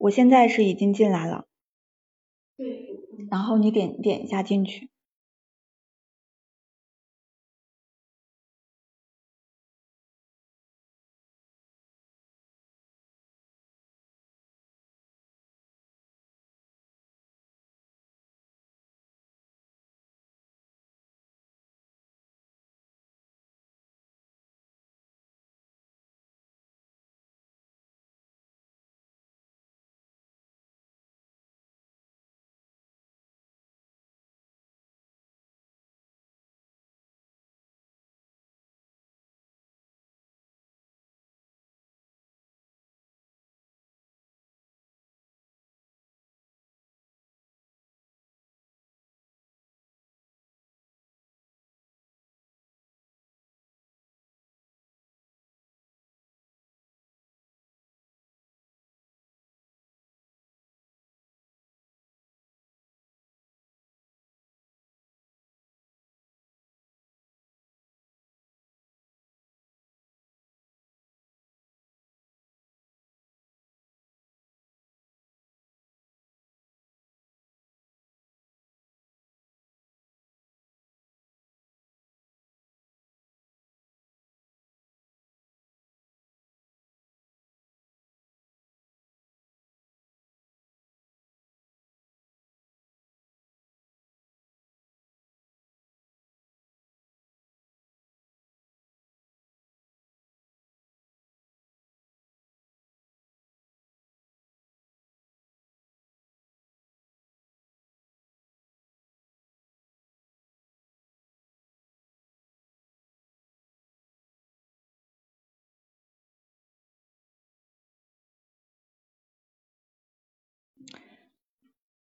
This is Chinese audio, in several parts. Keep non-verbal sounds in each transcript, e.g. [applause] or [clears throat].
我现在是已经进来了，对，然后你点点一下进去。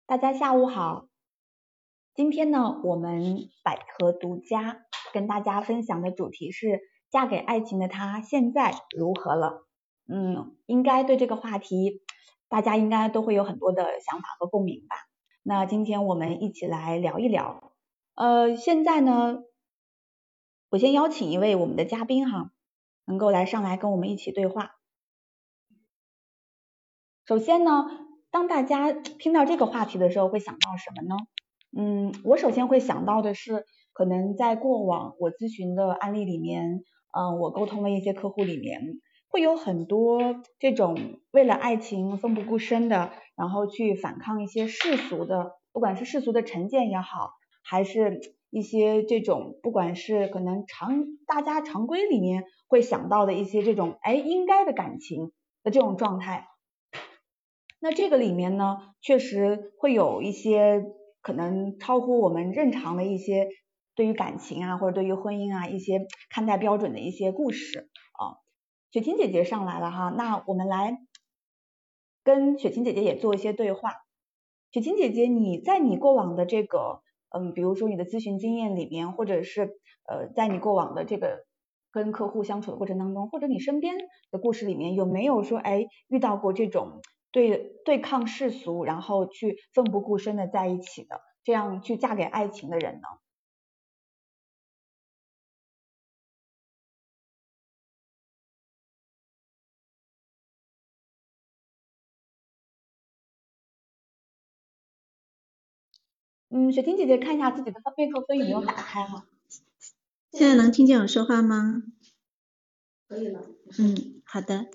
大家下午好，今天呢，我们百合独家跟大家分享的主题是嫁给爱情的他现在如何了？嗯，应该对这个话题，大家应该都会有很多的想法和共鸣吧。那今天我们一起来聊一聊。呃，现在呢，我先邀请一位我们的嘉宾哈，能够来上来跟我们一起对话。首先呢。当大家听到这个话题的时候，会想到什么呢？嗯，我首先会想到的是，可能在过往我咨询的案例里面，嗯，我沟通的一些客户里面，会有很多这种为了爱情奋不顾身的，然后去反抗一些世俗的，不管是世俗的成见也好，还是一些这种，不管是可能常大家常规里面会想到的一些这种，哎，应该的感情的这种状态。那这个里面呢，确实会有一些可能超乎我们正常的一些对于感情啊，或者对于婚姻啊一些看待标准的一些故事啊。雪晴姐姐上来了哈，那我们来跟雪晴姐姐也做一些对话。雪晴姐姐，你在你过往的这个嗯，比如说你的咨询经验里面，或者是呃，在你过往的这个跟客户相处的过程当中，或者你身边的故事里面，有没有说哎遇到过这种？对对抗世俗，然后去奋不顾身的在一起的，这样去嫁给爱情的人呢？嗯，雪婷姐姐看一下自己的麦克风有没有打开哈。现在能听见我说话吗？可以了。嗯，好的，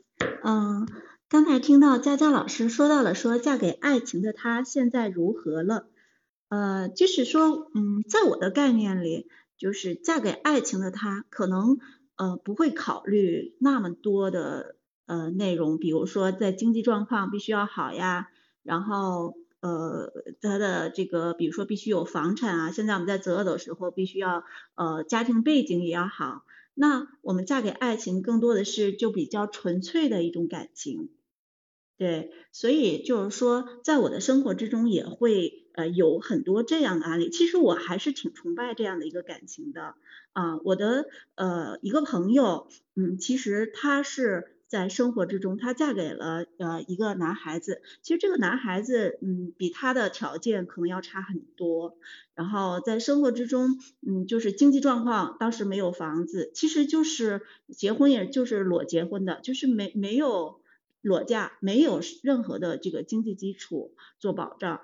嗯。刚才听到佳佳老师说到了，说嫁给爱情的她现在如何了？呃，就是说，嗯，在我的概念里，就是嫁给爱情的她，可能呃不会考虑那么多的呃内容，比如说在经济状况必须要好呀，然后呃她的这个，比如说必须有房产啊，现在我们在择偶的时候必须要呃家庭背景也要好，那我们嫁给爱情更多的是就比较纯粹的一种感情。对，所以就是说，在我的生活之中也会呃有很多这样的案例。其实我还是挺崇拜这样的一个感情的啊。我的呃一个朋友，嗯，其实她是在生活之中，她嫁给了呃一个男孩子。其实这个男孩子，嗯，比她的条件可能要差很多。然后在生活之中，嗯，就是经济状况当时没有房子，其实就是结婚也就是裸结婚的，就是没没有。裸嫁，没有任何的这个经济基础做保障，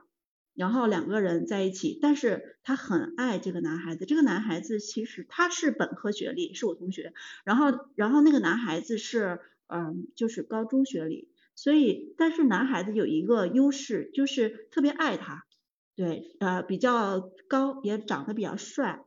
然后两个人在一起，但是他很爱这个男孩子，这个男孩子其实他是本科学历，是我同学，然后然后那个男孩子是嗯就是高中学历，所以但是男孩子有一个优势就是特别爱他，对，呃比较高，也长得比较帅。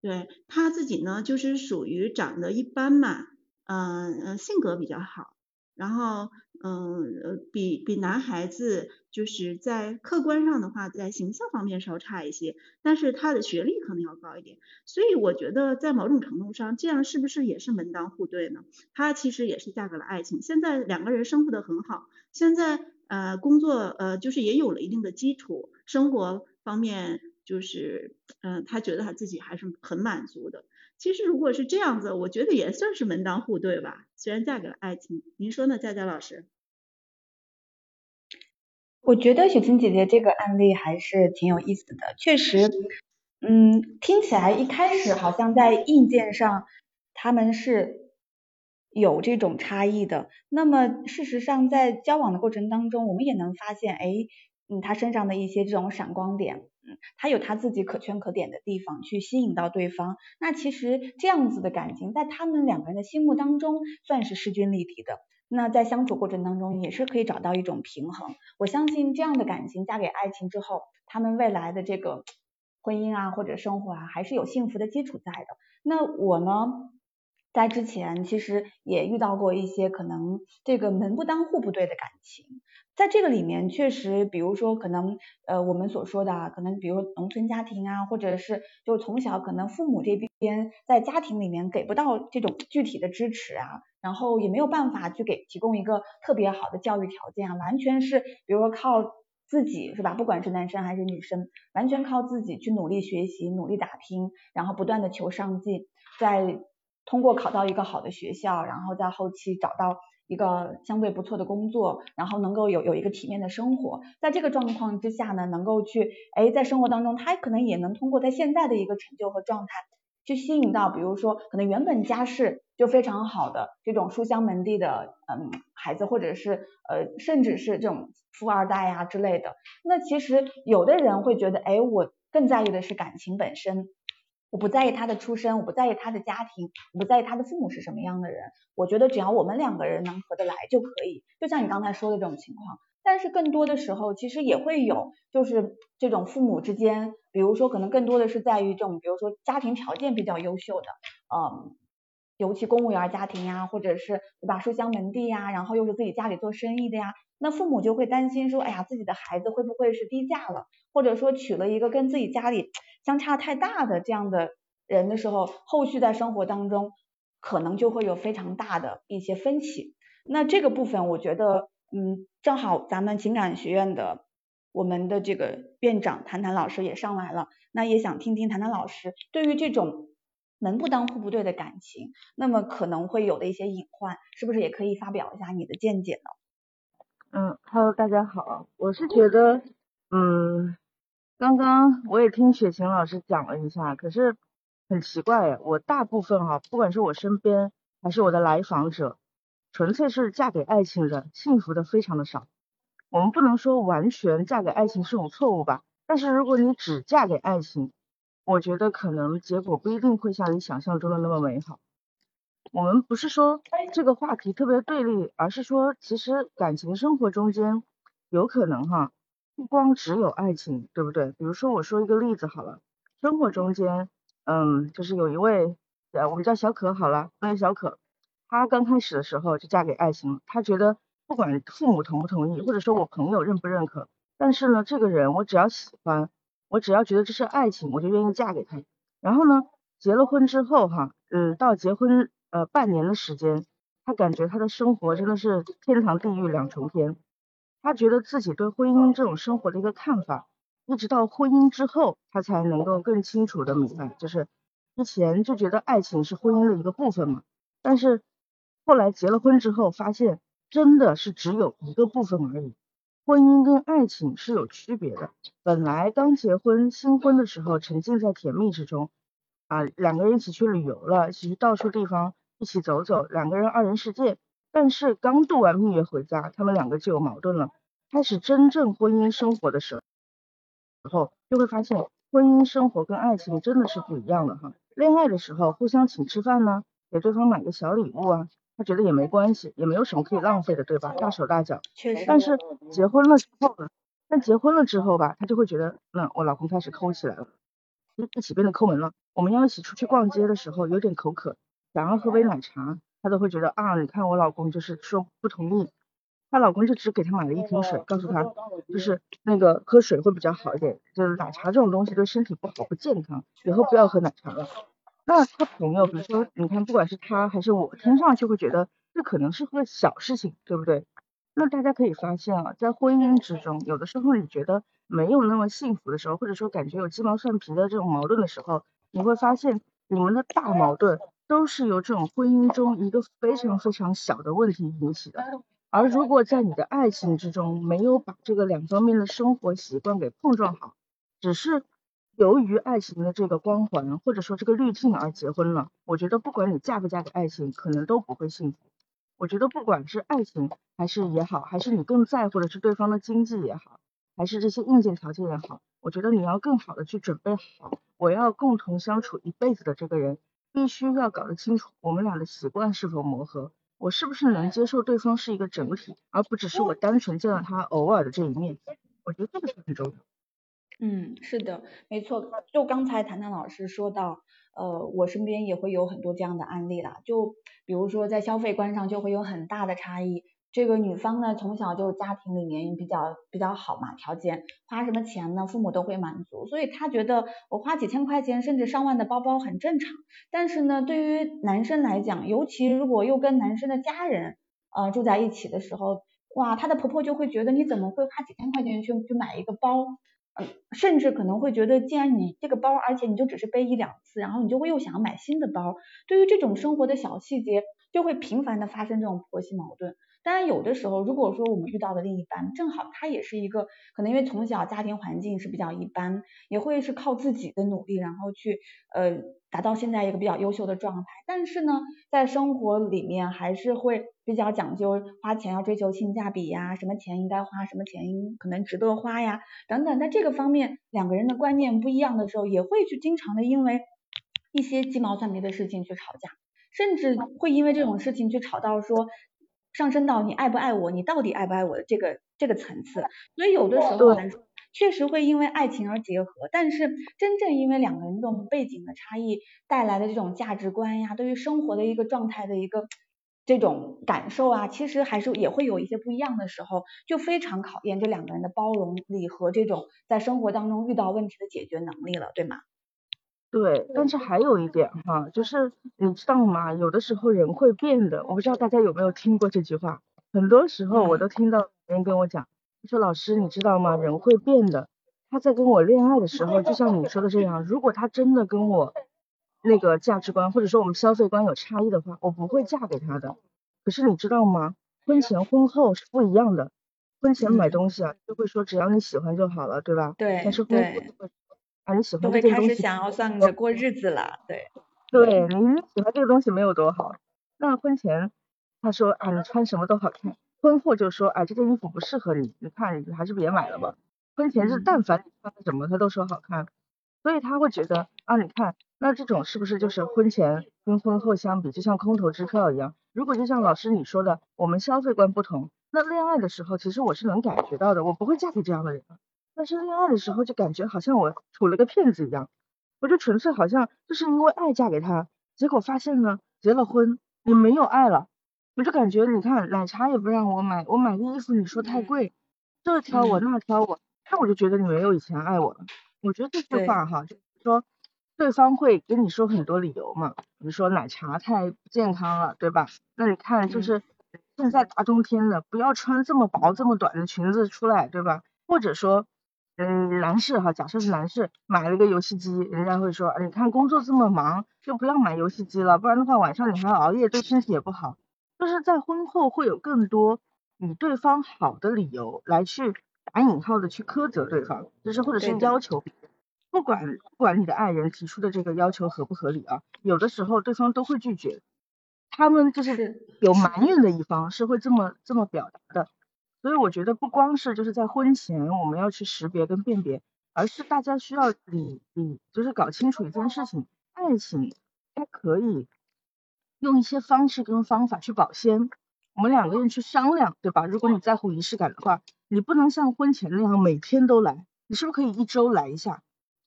对他自己呢，就是属于长得一般嘛，嗯嗯，性格比较好，然后嗯呃比比男孩子就是在客观上的话，在形象方面稍差一些，但是他的学历可能要高一点，所以我觉得在某种程度上，这样是不是也是门当户对呢？他其实也是嫁给了爱情，现在两个人生活的很好，现在呃工作呃就是也有了一定的基础，生活方面。就是，嗯，他觉得他自己还是很满足的。其实如果是这样子，我觉得也算是门当户对吧？虽然嫁给了爱情，您说呢，佳佳老师？我觉得雪清姐姐这个案例还是挺有意思的。确实，嗯，听起来一开始好像在硬件上他们是有这种差异的。那么事实上，在交往的过程当中，我们也能发现，哎，嗯，他身上的一些这种闪光点。嗯，他有他自己可圈可点的地方，去吸引到对方。那其实这样子的感情，在他们两个人的心目当中，算是势均力敌的。那在相处过程当中，也是可以找到一种平衡。我相信这样的感情，嫁给爱情之后，他们未来的这个婚姻啊，或者生活啊，还是有幸福的基础在的。那我呢？在之前其实也遇到过一些可能这个门不当户不对的感情，在这个里面确实，比如说可能呃我们所说的啊，可能比如农村家庭啊，或者是就从小可能父母这边在家庭里面给不到这种具体的支持啊，然后也没有办法去给提供一个特别好的教育条件啊，完全是比如说靠自己是吧？不管是男生还是女生，完全靠自己去努力学习、努力打拼，然后不断的求上进，在。通过考到一个好的学校，然后在后期找到一个相对不错的工作，然后能够有有一个体面的生活，在这个状况之下呢，能够去哎在生活当中，他可能也能通过他现在的一个成就和状态，去吸引到比如说可能原本家世就非常好的这种书香门第的嗯孩子，或者是呃甚至是这种富二代呀之类的。那其实有的人会觉得，哎，我更在意的是感情本身。我不在意他的出身，我不在意他的家庭，我不在意他的父母是什么样的人。我觉得只要我们两个人能合得来就可以。就像你刚才说的这种情况，但是更多的时候其实也会有，就是这种父母之间，比如说可能更多的是在于这种，比如说家庭条件比较优秀的，嗯，尤其公务员家庭呀，或者是对吧，书香门第呀，然后又是自己家里做生意的呀，那父母就会担心说，哎呀，自己的孩子会不会是低价了，或者说娶了一个跟自己家里。相差太大的这样的人的时候，后续在生活当中可能就会有非常大的一些分歧。那这个部分，我觉得，嗯，正好咱们情感学院的我们的这个院长谭谭老师也上来了，那也想听听谭谭老师对于这种门不当户不对的感情，那么可能会有的一些隐患，是不是也可以发表一下你的见解呢？嗯，Hello，大家好，我是觉得，嗯。刚刚我也听雪晴老师讲了一下，可是很奇怪，我大部分哈，不管是我身边还是我的来访者，纯粹是嫁给爱情的，幸福的非常的少。我们不能说完全嫁给爱情是种错误吧，但是如果你只嫁给爱情，我觉得可能结果不一定会像你想象中的那么美好。我们不是说这个话题特别对立，而是说其实感情生活中间有可能哈。不光只有爱情，对不对？比如说，我说一个例子好了，生活中间，嗯，就是有一位，呃，我们叫小可好了，那个小可，她刚开始的时候就嫁给爱情了，她觉得不管父母同不同意，或者说我朋友认不认可，但是呢，这个人我只要喜欢，我只要觉得这是爱情，我就愿意嫁给他。然后呢，结了婚之后哈，嗯，到结婚呃半年的时间，他感觉他的生活真的是天堂地狱两重天。他觉得自己对婚姻这种生活的一个看法，一直到婚姻之后，他才能够更清楚的明白，就是之前就觉得爱情是婚姻的一个部分嘛，但是后来结了婚之后，发现真的是只有一个部分而已，婚姻跟爱情是有区别的。本来刚结婚新婚的时候，沉浸在甜蜜之中，啊，两个人一起去旅游了，一起去到处地方一起走走，两个人二人世界。但是刚度完蜜月回家，他们两个就有矛盾了。开始真正婚姻生活的时候，就会发现婚姻生活跟爱情真的是不一样的哈。恋爱的时候互相请吃饭呢，给对方买个小礼物啊，他觉得也没关系，也没有什么可以浪费的，对吧？大手大脚。确实。但是结婚了之后呢？但结婚了之后吧，他就会觉得，那我老公开始抠起来了，一起变得抠门了。我们要一起出去逛街的时候，有点口渴，想要喝杯奶茶，她都会觉得啊，你看我老公就是说不同意。她老公就只给她买了一瓶水，告诉她就是那个喝水会比较好一点，就是奶茶这种东西对身体不好不健康，以后不要喝奶茶了。那她朋友，比如说你看，不管是她还是我，听上去会觉得这可能是个小事情，对不对？那大家可以发现啊，在婚姻之中，有的时候你觉得没有那么幸福的时候，或者说感觉有鸡毛蒜皮的这种矛盾的时候，你会发现你们的大矛盾都是由这种婚姻中一个非常非常小的问题引起的。而如果在你的爱情之中没有把这个两方面的生活习惯给碰撞好，只是由于爱情的这个光环或者说这个滤镜而结婚了，我觉得不管你嫁不嫁给爱情，可能都不会幸福。我觉得不管是爱情还是也好，还是你更在乎的是对方的经济也好，还是这些硬件条件也好，我觉得你要更好的去准备好，我要共同相处一辈子的这个人，必须要搞得清楚我们俩的习惯是否磨合。我是不是能接受对方是一个整体，而不只是我单纯见到他偶尔的这一面？我觉得这个是很重要。嗯，是的，没错。就刚才谈谈老师说到，呃，我身边也会有很多这样的案例啦。就比如说在消费观上就会有很大的差异。这个女方呢，从小就家庭里面比较比较好嘛，条件花什么钱呢，父母都会满足，所以她觉得我花几千块钱甚至上万的包包很正常。但是呢，对于男生来讲，尤其如果又跟男生的家人呃住在一起的时候，哇，她的婆婆就会觉得你怎么会花几千块钱去去买一个包，嗯，甚至可能会觉得，既然你这个包，而且你就只是背一两次，然后你就会又想要买新的包，对于这种生活的小细节，就会频繁的发生这种婆媳矛盾。当然，有的时候，如果说我们遇到的另一半正好他也是一个，可能因为从小家庭环境是比较一般，也会是靠自己的努力，然后去呃达到现在一个比较优秀的状态。但是呢，在生活里面还是会比较讲究花钱要追求性价比呀，什么钱应该花，什么钱可能值得花呀，等等。在这个方面，两个人的观念不一样的时候，也会去经常的因为一些鸡毛蒜皮的事情去吵架，甚至会因为这种事情去吵到说。上升到你爱不爱我，你到底爱不爱我的这个这个层次，所以有的时候来说，确实会因为爱情而结合，但是真正因为两个人这种背景的差异带来的这种价值观呀，对于生活的一个状态的一个这种感受啊，其实还是也会有一些不一样的时候，就非常考验这两个人的包容力和这种在生活当中遇到问题的解决能力了，对吗？对，但是还有一点哈，就是你知道吗？有的时候人会变的，我不知道大家有没有听过这句话。很多时候我都听到别人跟我讲，说老师你知道吗？人会变的。他在跟我恋爱的时候，就像你说的这样，如果他真的跟我那个价值观或者说我们消费观有差异的话，我不会嫁给他的。可是你知道吗？婚前婚后是不一样的。婚前买东西啊，就会说只要你喜欢就好了，对吧？对。但是婚后会。啊，你喜欢这个东西，想要算着过日子了，对，对，你喜欢这个东西没有多好。那婚前他说啊，你穿什么都好看，婚后就说啊，这件衣服不适合你，你看你还是别买了吧。婚前是但凡你穿什么他都说好看，所以他会觉得啊，你看那这种是不是就是婚前跟婚后相比，就像空头支票一样？如果就像老师你说的，我们消费观不同，那恋爱的时候其实我是能感觉到的，我不会嫁给这样的人。但是恋爱的时候就感觉好像我处了个骗子一样，我就纯粹好像就是因为爱嫁给他，结果发现呢结了婚也没有爱了，我就感觉你看奶茶也不让我买，我买个衣服你说太贵，这挑我那挑我，那我就觉得你没有以前爱我了。我觉得这句话哈，就是说对方会跟你说很多理由嘛，比如说奶茶太不健康了，对吧？那你看就是现在大冬天的，不要穿这么薄这么短的裙子出来，对吧？或者说。嗯，男士哈，假设是男士买了个游戏机，人家会说，你看工作这么忙，就不要买游戏机了，不然的话晚上你还要熬夜，对身体也不好。就是在婚后会有更多你对方好的理由来去打引号的去苛责对方，就是或者是要求，不管不管你的爱人提出的这个要求合不合理啊，有的时候对方都会拒绝。他们就是有埋怨的一方是会这么这么表达的。所以我觉得不光是就是在婚前我们要去识别跟辨别，而是大家需要理理，就是搞清楚一件事情，爱情它可以用一些方式跟方法去保鲜。我们两个人去商量，对吧？如果你在乎仪式感的话，你不能像婚前那样每天都来，你是不是可以一周来一下？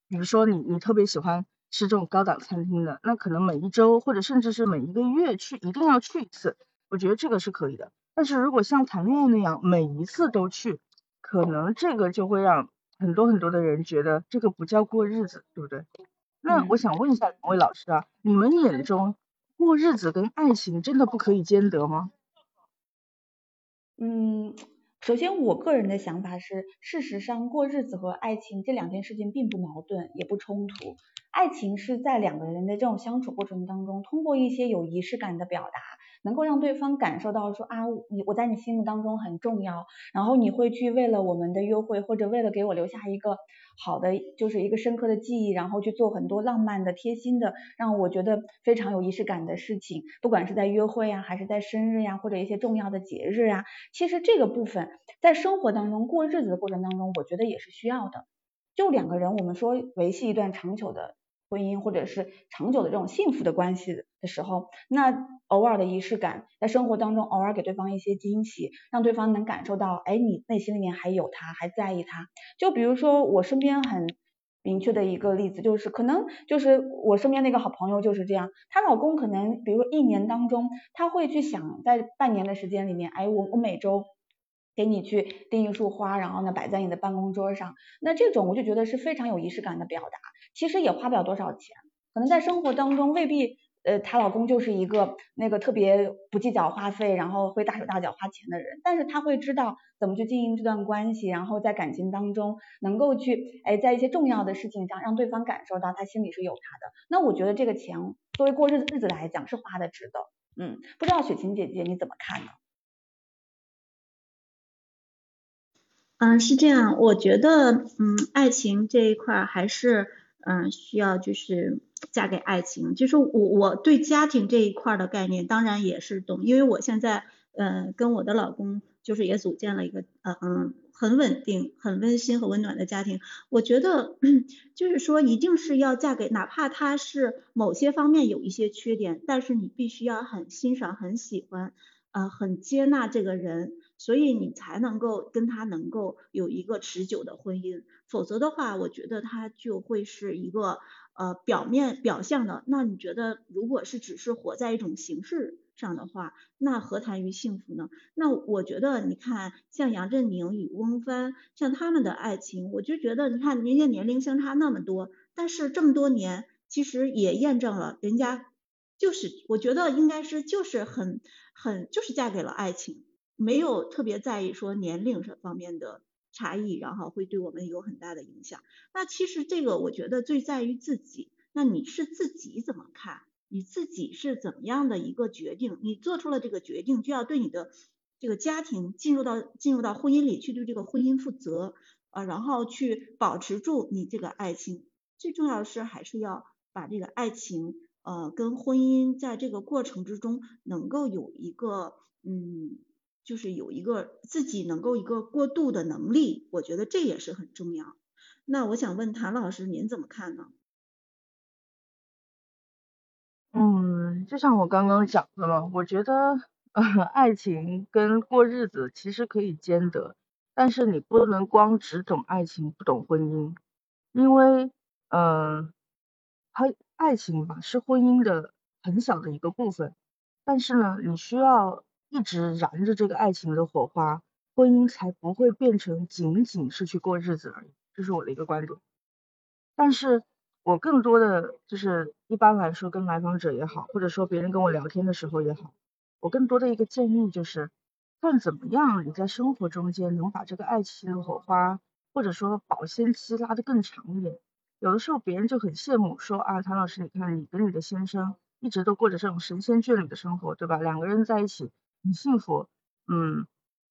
比如说你你特别喜欢吃这种高档餐厅的，那可能每一周或者甚至是每一个月去一定要去一次，我觉得这个是可以的。但是如果像谈恋爱那样每一次都去，可能这个就会让很多很多的人觉得这个不叫过日子，对不对？那我想问一下两位老师啊，你们眼中过日子跟爱情真的不可以兼得吗？嗯，首先我个人的想法是，事实上过日子和爱情这两件事情并不矛盾，也不冲突。爱情是在两个人的这种相处过程当中，通过一些有仪式感的表达。能够让对方感受到说啊，你我在你心目当中很重要，然后你会去为了我们的约会或者为了给我留下一个好的就是一个深刻的记忆，然后去做很多浪漫的、贴心的，让我觉得非常有仪式感的事情，不管是在约会呀，还是在生日呀，或者一些重要的节日呀，其实这个部分在生活当中过日子的过程当中，我觉得也是需要的。就两个人，我们说维系一段长久的。婚姻或者是长久的这种幸福的关系的时候，那偶尔的仪式感，在生活当中偶尔给对方一些惊喜，让对方能感受到，哎，你内心里面还有他，还在意他。就比如说我身边很明确的一个例子，就是可能就是我身边那个好朋友就是这样，她老公可能比如说一年当中，他会去想在半年的时间里面，哎，我我每周。给你去订一束花，然后呢摆在你的办公桌上，那这种我就觉得是非常有仪式感的表达。其实也花不了多少钱，可能在生活当中未必，呃，她老公就是一个那个特别不计较花费，然后会大手大脚花钱的人，但是他会知道怎么去经营这段关系，然后在感情当中能够去，哎，在一些重要的事情上让对方感受到他心里是有他的。那我觉得这个钱作为过日子日子来讲是花的值得。嗯，不知道雪晴姐姐你怎么看呢？嗯，是这样，我觉得，嗯，爱情这一块还是，嗯，需要就是嫁给爱情。就是我我对家庭这一块的概念，当然也是懂，因为我现在，嗯，跟我的老公就是也组建了一个，嗯嗯，很稳定、很温馨和温暖的家庭。我觉得，[clears throat] 就是说，一定是要嫁给，哪怕他是某些方面有一些缺点，但是你必须要很欣赏、很喜欢，呃，很接纳这个人。所以你才能够跟他能够有一个持久的婚姻，否则的话，我觉得他就会是一个呃表面表象的。那你觉得，如果是只是活在一种形式上的话，那何谈于幸福呢？那我觉得，你看像杨振宁与翁帆，像他们的爱情，我就觉得，你看人家年龄相差那么多，但是这么多年，其实也验证了人家就是，我觉得应该是就是很很就是嫁给了爱情。没有特别在意说年龄这方面的差异，然后会对我们有很大的影响。那其实这个我觉得最在于自己，那你是自己怎么看？你自己是怎么样的一个决定？你做出了这个决定，就要对你的这个家庭进入到进入到婚姻里去对这个婚姻负责啊，然后去保持住你这个爱情。最重要的是还是要把这个爱情呃跟婚姻在这个过程之中能够有一个嗯。就是有一个自己能够一个过渡的能力，我觉得这也是很重要。那我想问谭老师，您怎么看呢？嗯，就像我刚刚讲的嘛，我觉得爱情跟过日子其实可以兼得，但是你不能光只懂爱情不懂婚姻，因为嗯，它爱情吧是婚姻的很小的一个部分，但是呢，你需要。一直燃着这个爱情的火花，婚姻才不会变成仅仅是去过日子而已。这是我的一个观点。但是我更多的就是一般来说跟来访者也好，或者说别人跟我聊天的时候也好，我更多的一个建议就是，不管怎么样，你在生活中间能把这个爱情的火花，或者说保鲜期拉得更长一点。有的时候别人就很羡慕，说啊，谭老师，你看你跟你的先生一直都过着这种神仙眷侣的生活，对吧？两个人在一起。很幸福，嗯，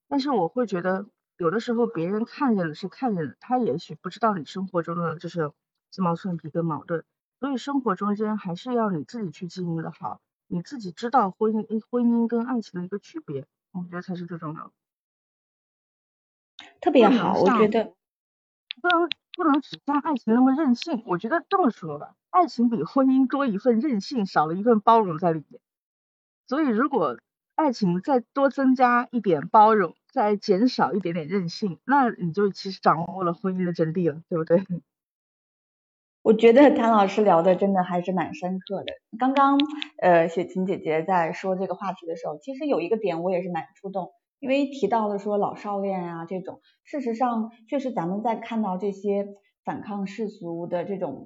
但是我会觉得有的时候别人看见的是看见的，他也许不知道你生活中的就是鸡毛蒜皮跟矛盾，所以生活中间还是要你自己去经营的好，你自己知道婚姻婚姻跟爱情的一个区别，我觉得才是最重要的。特别好，我觉得不能不能只像爱情那么任性。我觉得这么说吧，爱情比婚姻多一份任性，少了一份包容在里面。所以如果爱情再多增加一点包容，再减少一点点任性，那你就其实掌握了婚姻的真谛了，对不对？[laughs] 我觉得谭老师聊的真的还是蛮深刻的。刚刚呃雪琴姐姐在说这个话题的时候，其实有一个点我也是蛮触动，因为提到了说老少恋啊这种，事实上确实咱们在看到这些反抗世俗的这种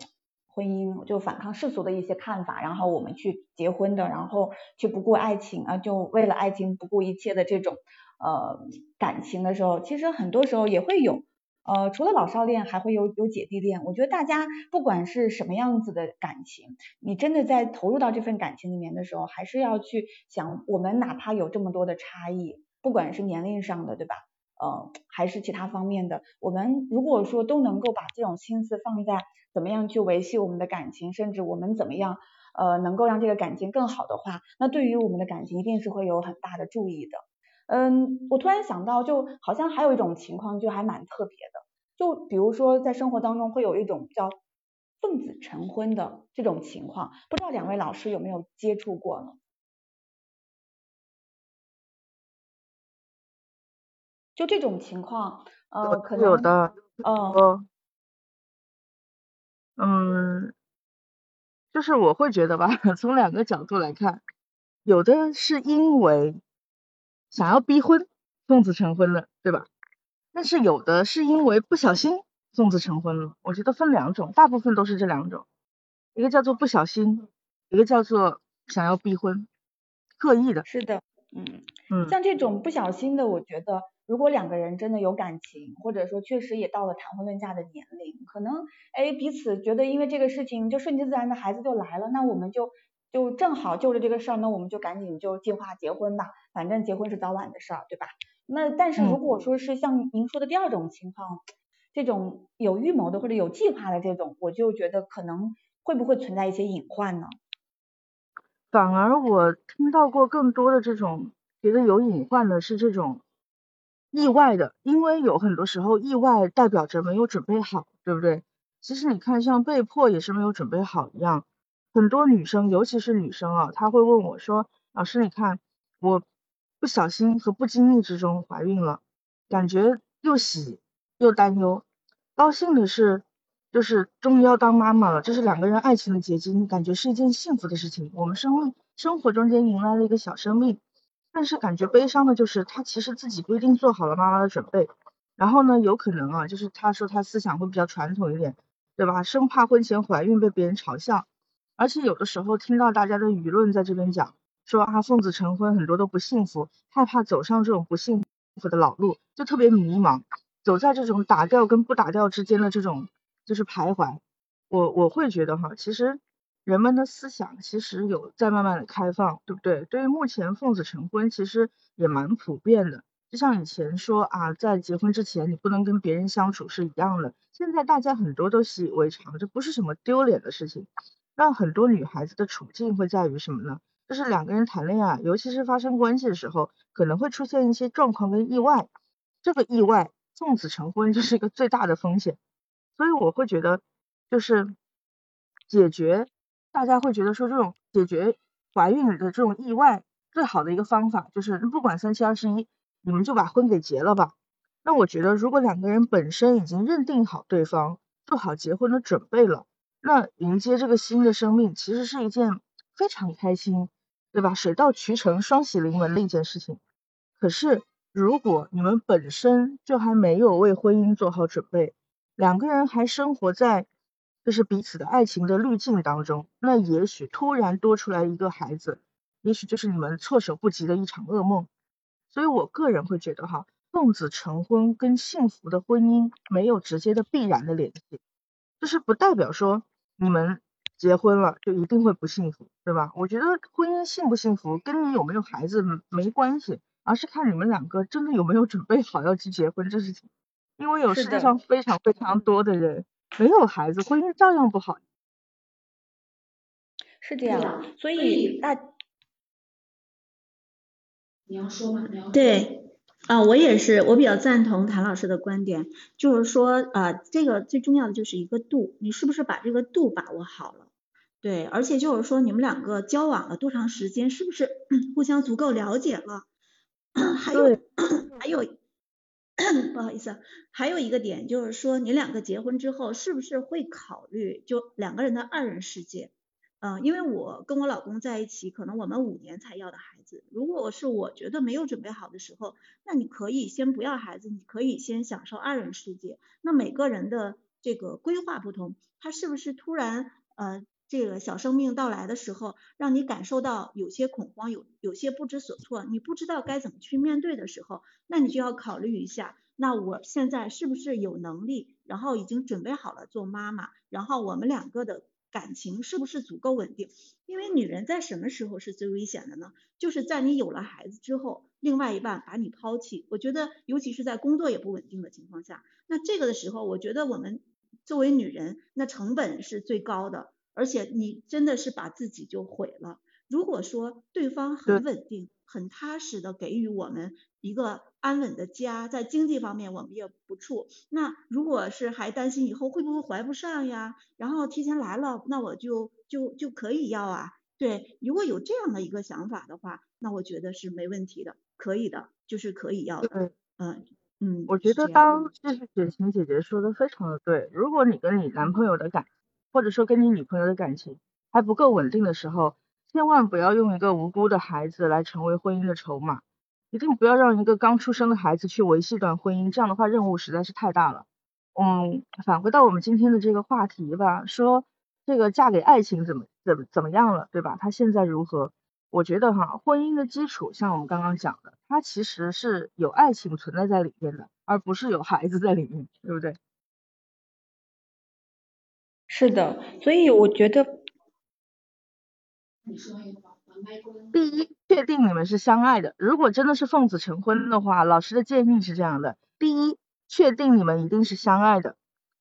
婚姻，就反抗世俗的一些看法，然后我们去结婚的，然后去不顾爱情啊，就为了爱情不顾一切的这种呃感情的时候，其实很多时候也会有。呃，除了老少恋，还会有有姐弟恋。我觉得大家不管是什么样子的感情，你真的在投入到这份感情里面的时候，还是要去想，我们哪怕有这么多的差异，不管是年龄上的，对吧？呃，还是其他方面的，我们如果说都能够把这种心思放在怎么样去维系我们的感情，甚至我们怎么样呃能够让这个感情更好的话，那对于我们的感情一定是会有很大的注意的。嗯，我突然想到，就好像还有一种情况，就还蛮特别的，就比如说在生活当中会有一种叫奉子成婚的这种情况，不知道两位老师有没有接触过呢？就这种情况，呃，可能有的，嗯，嗯，就是我会觉得吧，[laughs] 从两个角度来看，有的是因为。想要逼婚，奉子成婚了，对吧？但是有的是因为不小心奉子成婚了，我觉得分两种，大部分都是这两种，一个叫做不小心，一个叫做想要逼婚，刻意的。是的，嗯嗯，像这种不小心的，我觉得如果两个人真的有感情，或者说确实也到了谈婚论嫁的年龄，可能哎彼此觉得因为这个事情就顺其自然的孩子就来了，那我们就。就正好就着这个事儿，那我们就赶紧就计划结婚吧，反正结婚是早晚的事儿，对吧？那但是如果说是像您说的第二种情况，这种有预谋的或者有计划的这种，我就觉得可能会不会存在一些隐患呢？反而我听到过更多的这种觉得有隐患的是这种意外的，因为有很多时候意外代表着没有准备好，对不对？其实你看像被迫也是没有准备好一样。很多女生，尤其是女生啊，她会问我说：“老师，你看，我不小心和不经意之中怀孕了，感觉又喜又担忧。高兴的是，就是终于要当妈妈了，这是两个人爱情的结晶，感觉是一件幸福的事情。我们生命生活中间迎来了一个小生命。但是感觉悲伤的就是，她其实自己不一定做好了妈妈的准备。然后呢，有可能啊，就是她说她思想会比较传统一点，对吧？生怕婚前怀孕被别人嘲笑。”而且有的时候听到大家的舆论在这边讲说啊奉子成婚很多都不幸福，害怕走上这种不幸福的老路，就特别迷茫，走在这种打掉跟不打掉之间的这种就是徘徊。我我会觉得哈，其实人们的思想其实有在慢慢的开放，对不对？对于目前奉子成婚其实也蛮普遍的，就像以前说啊在结婚之前你不能跟别人相处是一样的，现在大家很多都习以为常，这不是什么丢脸的事情。让很多女孩子的处境会在于什么呢？就是两个人谈恋爱，尤其是发生关系的时候，可能会出现一些状况跟意外。这个意外，奉子成婚就是一个最大的风险。所以我会觉得，就是解决大家会觉得说这种解决怀孕的这种意外最好的一个方法，就是不管三七二十一，你们就把婚给结了吧。那我觉得，如果两个人本身已经认定好对方，做好结婚的准备了。那迎接这个新的生命，其实是一件非常开心，对吧？水到渠成、双喜临门的一件事情。可是，如果你们本身就还没有为婚姻做好准备，两个人还生活在就是彼此的爱情的滤镜当中，那也许突然多出来一个孩子，也许就是你们措手不及的一场噩梦。所以我个人会觉得，哈，奉子成婚跟幸福的婚姻没有直接的必然的联系，就是不代表说。你们结婚了就一定会不幸福，对吧？我觉得婚姻幸不幸福跟你有没有孩子没关系，而是看你们两个真的有没有准备好要去结婚这事情。因为有世界上非常非常多的人没有孩子，婚姻照样不好。是这样，所以大你要说吗？你要对。啊，我也是，我比较赞同谭老师的观点，就是说，呃，这个最重要的就是一个度，你是不是把这个度把握好了？对，而且就是说，你们两个交往了多长时间，是不是 [clears throat] 互相足够了解了？[coughs] 还有，[clears throat] 还有，[clears throat] 不好意思，还有一个点就是说，你两个结婚之后，是不是会考虑就两个人的二人世界？嗯，因为我跟我老公在一起，可能我们五年才要的孩子。如果是我觉得没有准备好的时候，那你可以先不要孩子，你可以先享受二人世界。那每个人的这个规划不同，他是不是突然呃这个小生命到来的时候，让你感受到有些恐慌，有有些不知所措，你不知道该怎么去面对的时候，那你就要考虑一下，那我现在是不是有能力，然后已经准备好了做妈妈，然后我们两个的。感情是不是足够稳定？因为女人在什么时候是最危险的呢？就是在你有了孩子之后，另外一半把你抛弃。我觉得，尤其是在工作也不稳定的情况下，那这个的时候，我觉得我们作为女人，那成本是最高的，而且你真的是把自己就毁了。如果说对方很稳定。很踏实的给予我们一个安稳的家，在经济方面我们也不怵。那如果是还担心以后会不会怀不上呀，然后提前来了，那我就就就可以要啊。对，如果有这样的一个想法的话，那我觉得是没问题的，可以的，就是可以要的。嗯嗯，我觉得当就是雪晴姐姐说的非常的对，如果你跟你男朋友的感，或者说跟你女朋友的感情还不够稳定的时候。千万不要用一个无辜的孩子来成为婚姻的筹码，一定不要让一个刚出生的孩子去维系一段婚姻，这样的话任务实在是太大了。嗯，返回到我们今天的这个话题吧，说这个嫁给爱情怎么怎么怎么样了，对吧？他现在如何？我觉得哈，婚姻的基础像我们刚刚讲的，它其实是有爱情存在在里面的，而不是有孩子在里面，对不对？是的，所以我觉得。第一，确定你们是相爱的。如果真的是奉子成婚的话，老师的建议是这样的：第一，确定你们一定是相爱的；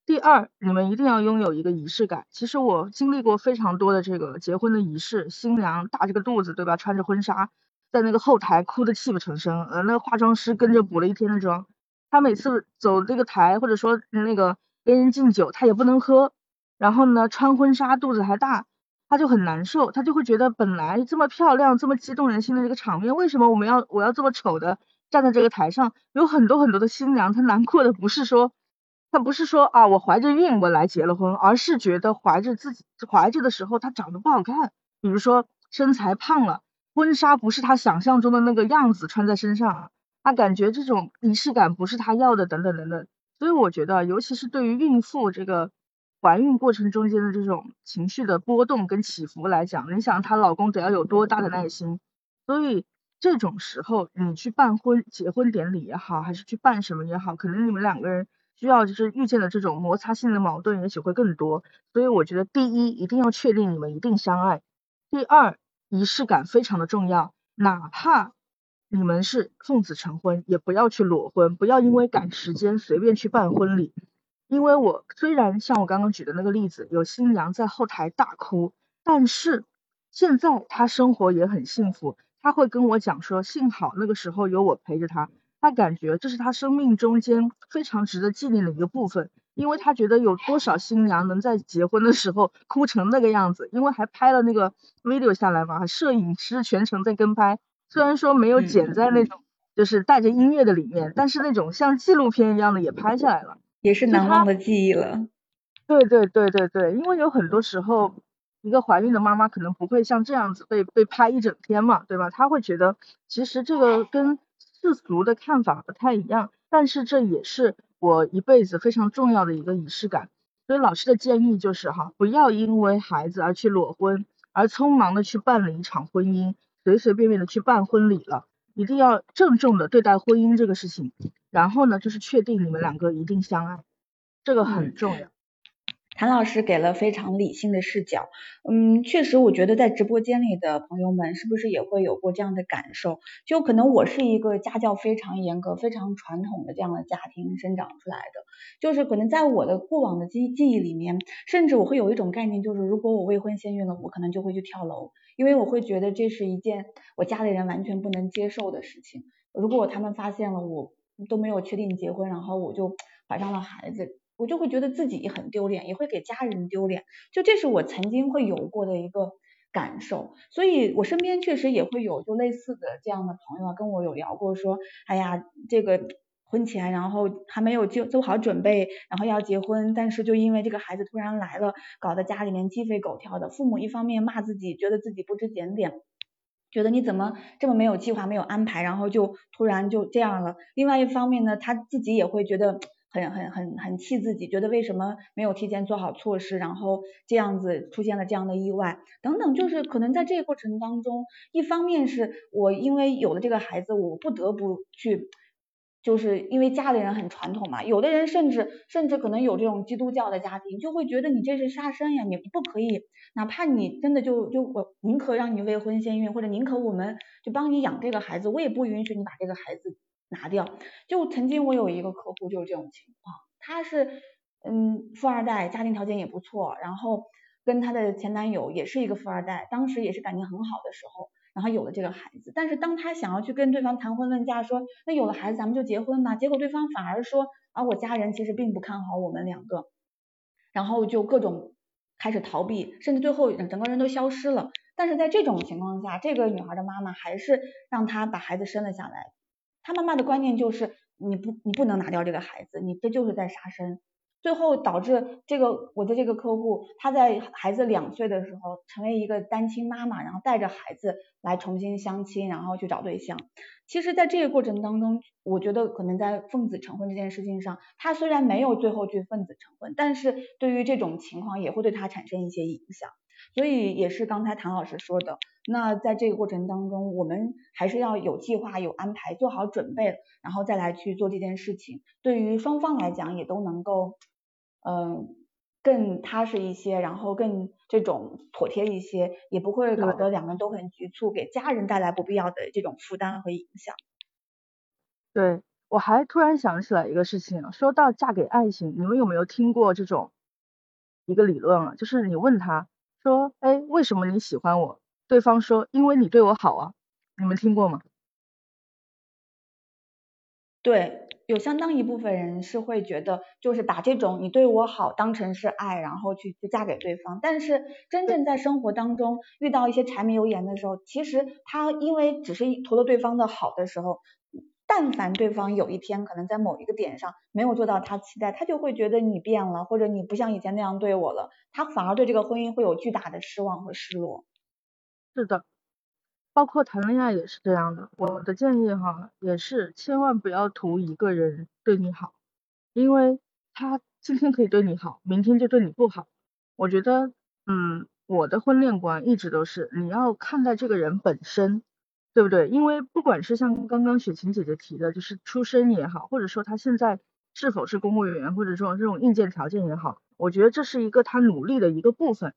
第二，你们一定要拥有一个仪式感。其实我经历过非常多的这个结婚的仪式，新娘大着个肚子，对吧？穿着婚纱，在那个后台哭得泣不成声，呃，那个化妆师跟着补了一天的妆。他每次走这个台，或者说那个跟人敬酒，他也不能喝。然后呢，穿婚纱，肚子还大。他就很难受，他就会觉得本来这么漂亮、这么激动人心的这个场面，为什么我们要我要这么丑的站在这个台上？有很多很多的新娘，她难过的不是说，她不是说啊我怀着孕我来结了婚，而是觉得怀着自己怀着的时候她长得不好看，比如说身材胖了，婚纱不是她想象中的那个样子穿在身上，她感觉这种仪式感不是她要的，等等等等。所以我觉得，尤其是对于孕妇这个。怀孕过程中间的这种情绪的波动跟起伏来讲，你想她老公得要有多大的耐心？所以这种时候你去办婚结婚典礼也好，还是去办什么也好，可能你们两个人需要就是遇见的这种摩擦性的矛盾也许会更多。所以我觉得第一一定要确定你们一定相爱，第二仪式感非常的重要，哪怕你们是奉子成婚，也不要去裸婚，不要因为赶时间随便去办婚礼。因为我虽然像我刚刚举的那个例子，有新娘在后台大哭，但是现在她生活也很幸福。她会跟我讲说，幸好那个时候有我陪着她，她感觉这是她生命中间非常值得纪念的一个部分。因为她觉得有多少新娘能在结婚的时候哭成那个样子，因为还拍了那个 video 下来嘛，摄影师全程在跟拍，虽然说没有剪在那种就是带着音乐的里面，但是那种像纪录片一样的也拍下来了。也是难忘的记忆了。对对对对对，因为有很多时候，一个怀孕的妈妈可能不会像这样子被被拍一整天嘛，对吧？她会觉得其实这个跟世俗的看法不太一样，但是这也是我一辈子非常重要的一个仪式感。所以老师的建议就是哈，不要因为孩子而去裸婚，而匆忙的去办了一场婚姻，随随便便的去办婚礼了。一定要郑重的对待婚姻这个事情，然后呢，就是确定你们两个一定相爱，这个很重要。谭老师给了非常理性的视角，嗯，确实，我觉得在直播间里的朋友们是不是也会有过这样的感受？就可能我是一个家教非常严格、非常传统的这样的家庭生长出来的，就是可能在我的过往的记记忆里面，甚至我会有一种概念，就是如果我未婚先孕了，我可能就会去跳楼。因为我会觉得这是一件我家里人完全不能接受的事情。如果他们发现了我都没有确定结婚，然后我就怀上了孩子，我就会觉得自己很丢脸，也会给家人丢脸。就这是我曾经会有过的一个感受，所以我身边确实也会有就类似的这样的朋友啊跟我有聊过，说，哎呀，这个。婚前，然后还没有就做好准备，然后要结婚，但是就因为这个孩子突然来了，搞得家里面鸡飞狗跳的。父母一方面骂自己，觉得自己不知检点，觉得你怎么这么没有计划、没有安排，然后就突然就这样了。另外一方面呢，他自己也会觉得很很很很气自己，觉得为什么没有提前做好措施，然后这样子出现了这样的意外等等，就是可能在这个过程当中，一方面是我因为有了这个孩子，我不得不去。就是因为家里人很传统嘛，有的人甚至甚至可能有这种基督教的家庭，就会觉得你这是杀生呀，你不可以，哪怕你真的就就我宁可让你未婚先孕，或者宁可我们就帮你养这个孩子，我也不允许你把这个孩子拿掉。就曾经我有一个客户就是这种情况，他是嗯富二代，家庭条件也不错，然后跟他的前男友也是一个富二代，当时也是感情很好的时候。然后有了这个孩子，但是当他想要去跟对方谈婚论嫁，说那有了孩子咱们就结婚吧，结果对方反而说啊我家人其实并不看好我们两个，然后就各种开始逃避，甚至最后整个人都消失了。但是在这种情况下，这个女孩的妈妈还是让她把孩子生了下来。她妈妈的观念就是你不你不能拿掉这个孩子，你这就是在杀生。最后导致这个我的这个客户，他在孩子两岁的时候成为一个单亲妈妈，然后带着孩子来重新相亲，然后去找对象。其实，在这个过程当中，我觉得可能在奉子成婚这件事情上，他虽然没有最后去奉子成婚，但是对于这种情况也会对他产生一些影响。所以也是刚才谭老师说的，那在这个过程当中，我们还是要有计划、有安排，做好准备，然后再来去做这件事情。对于双方来讲，也都能够。嗯，更踏实一些，然后更这种妥帖一些，也不会搞得两个人都很局促，给家人带来不必要的这种负担和影响。对，我还突然想起来一个事情，说到嫁给爱情，你们有没有听过这种一个理论啊？就是你问他说，哎，为什么你喜欢我？对方说，因为你对我好啊。你们听过吗？对。有相当一部分人是会觉得，就是把这种你对我好当成是爱，然后去去嫁给对方。但是真正在生活当中遇到一些柴米油盐的时候，其实他因为只是图了对方的好的时候，但凡对方有一天可能在某一个点上没有做到他期待，他就会觉得你变了，或者你不像以前那样对我了，他反而对这个婚姻会有巨大的失望和失落。是的。包括谈恋爱也是这样的，我的建议哈，也是千万不要图一个人对你好，因为他今天可以对你好，明天就对你不好。我觉得，嗯，我的婚恋观一直都是你要看待这个人本身，对不对？因为不管是像刚刚雪晴姐姐提的，就是出身也好，或者说他现在是否是公务员，或者说这种硬件条件也好，我觉得这是一个他努力的一个部分。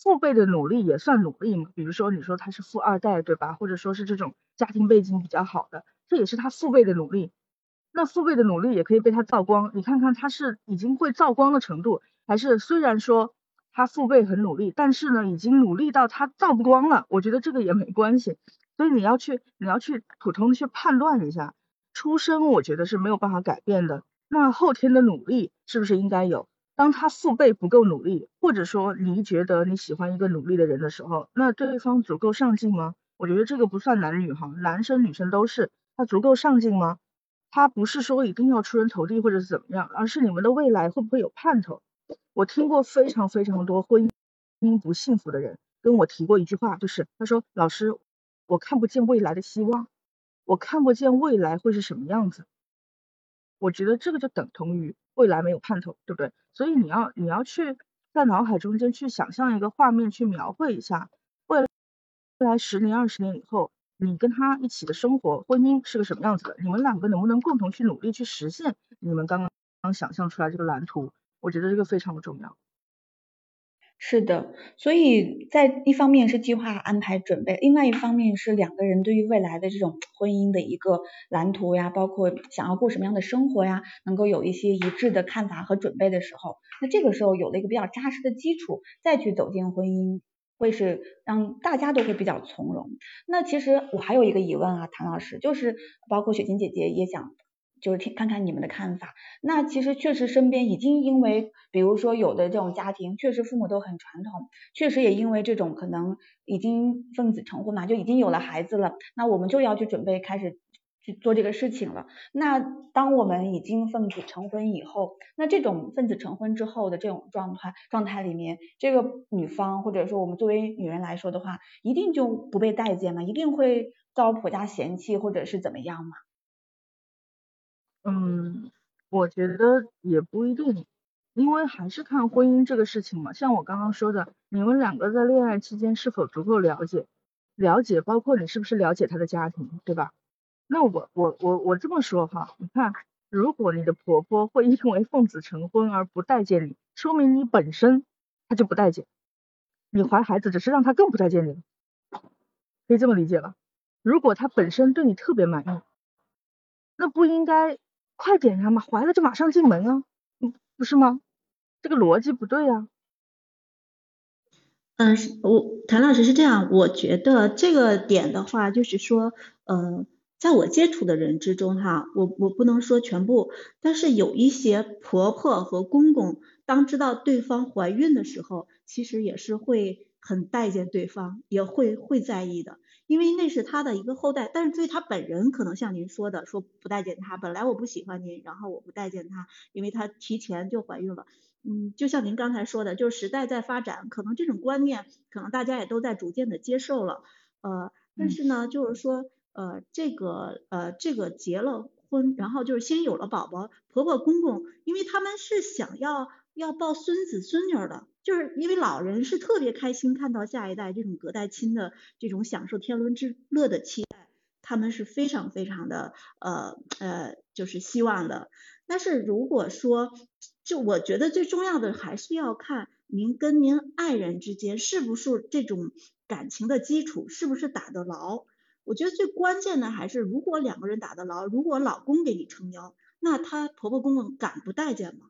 父辈的努力也算努力嘛？比如说你说他是富二代，对吧？或者说是这种家庭背景比较好的，这也是他父辈的努力。那父辈的努力也可以被他造光。你看看他是已经会造光的程度，还是虽然说他父辈很努力，但是呢，已经努力到他造不光了。我觉得这个也没关系。所以你要去，你要去普通的去判断一下，出生我觉得是没有办法改变的。那后天的努力是不是应该有？当他父辈不够努力，或者说你觉得你喜欢一个努力的人的时候，那对方足够上进吗？我觉得这个不算男女哈，男生女生都是，他足够上进吗？他不是说一定要出人头地或者是怎么样，而是你们的未来会不会有盼头？我听过非常非常多婚姻不幸福的人跟我提过一句话，就是他说老师，我看不见未来的希望，我看不见未来会是什么样子。我觉得这个就等同于未来没有盼头，对不对？所以你要你要去在脑海中间去想象一个画面，去描绘一下未来未来十年、二十年以后，你跟他一起的生活、婚姻是个什么样子的？你们两个能不能共同去努力去实现你们刚刚想象出来这个蓝图？我觉得这个非常的重要。是的，所以在一方面是计划安排准备，另外一方面是两个人对于未来的这种婚姻的一个蓝图呀，包括想要过什么样的生活呀，能够有一些一致的看法和准备的时候，那这个时候有了一个比较扎实的基础，再去走进婚姻，会是让大家都会比较从容。那其实我还有一个疑问啊，谭老师，就是包括雪琴姐姐也想。就是听看看你们的看法，那其实确实身边已经因为，比如说有的这种家庭，确实父母都很传统，确实也因为这种可能已经奉子成婚嘛，就已经有了孩子了，那我们就要去准备开始去做这个事情了。那当我们已经奉子成婚以后，那这种奉子成婚之后的这种状态状态里面，这个女方或者说我们作为女人来说的话，一定就不被待见吗？一定会遭婆家嫌弃或者是怎么样吗？嗯，我觉得也不一定，因为还是看婚姻这个事情嘛。像我刚刚说的，你们两个在恋爱期间是否足够了解，了解包括你是不是了解他的家庭，对吧？那我我我我这么说哈，你看，如果你的婆婆会因为奉子成婚而不待见你，说明你本身她就不待见，你怀孩子只是让她更不待见你了，可以这么理解吧？如果她本身对你特别满意，那不应该。快点呀嘛，怀了就马上进门啊，嗯，不是吗？这个逻辑不对呀。嗯，我谭老师是这样，我觉得这个点的话，就是说，呃，在我接触的人之中哈，我我不能说全部，但是有一些婆婆和公公，当知道对方怀孕的时候，其实也是会很待见对方，也会会在意的。因为那是他的一个后代，但是对他本人可能像您说的，说不待见他。本来我不喜欢您，然后我不待见他，因为他提前就怀孕了。嗯，就像您刚才说的，就是时代在发展，可能这种观念，可能大家也都在逐渐的接受了。呃，但是呢，就是说，呃，这个呃这个结了婚，然后就是先有了宝宝，婆婆公公，因为他们是想要。要抱孙子孙女的，就是因为老人是特别开心看到下一代这种隔代亲的这种享受天伦之乐的期待，他们是非常非常的呃呃就是希望的。但是如果说，就我觉得最重要的还是要看您跟您爱人之间是不是这种感情的基础是不是打得牢。我觉得最关键的还是如果两个人打得牢，如果老公给你撑腰，那他婆婆公公敢不待见吗？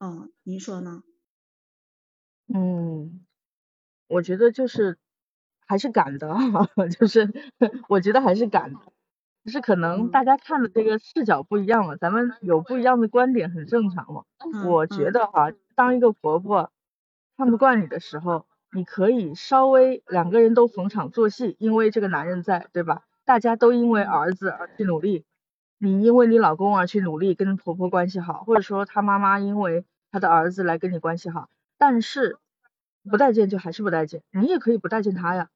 嗯，您说呢？嗯，我觉得就是还是敢的，[laughs] 就是我觉得还是敢的，就是可能大家看的这个视角不一样嘛，咱们有不一样的观点很正常嘛。我觉得哈，当一个婆婆看不惯你的时候，你可以稍微两个人都逢场作戏，因为这个男人在，对吧？大家都因为儿子而去努力。你因为你老公而去努力跟婆婆关系好，或者说她妈妈因为她的儿子来跟你关系好，但是不待见就还是不待见，你也可以不待见他呀，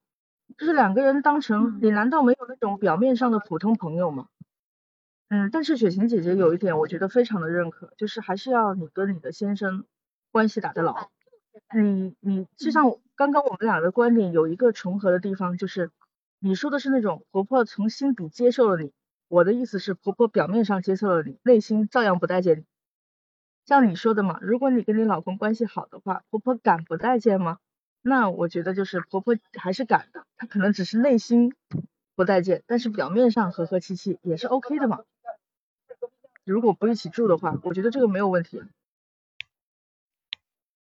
就是两个人当成，你难道没有那种表面上的普通朋友吗？嗯，但是雪晴姐姐有一点我觉得非常的认可，就是还是要你跟你的先生关系打得牢，你你就像刚刚我们俩的观点有一个重合的地方，就是你说的是那种婆婆从心底接受了你。我的意思是，婆婆表面上接受了你，内心照样不待见你。像你说的嘛，如果你跟你老公关系好的话，婆婆敢不待见吗？那我觉得就是婆婆还是敢的，她可能只是内心不待见，但是表面上和和气气也是 OK 的嘛。如果不一起住的话，我觉得这个没有问题。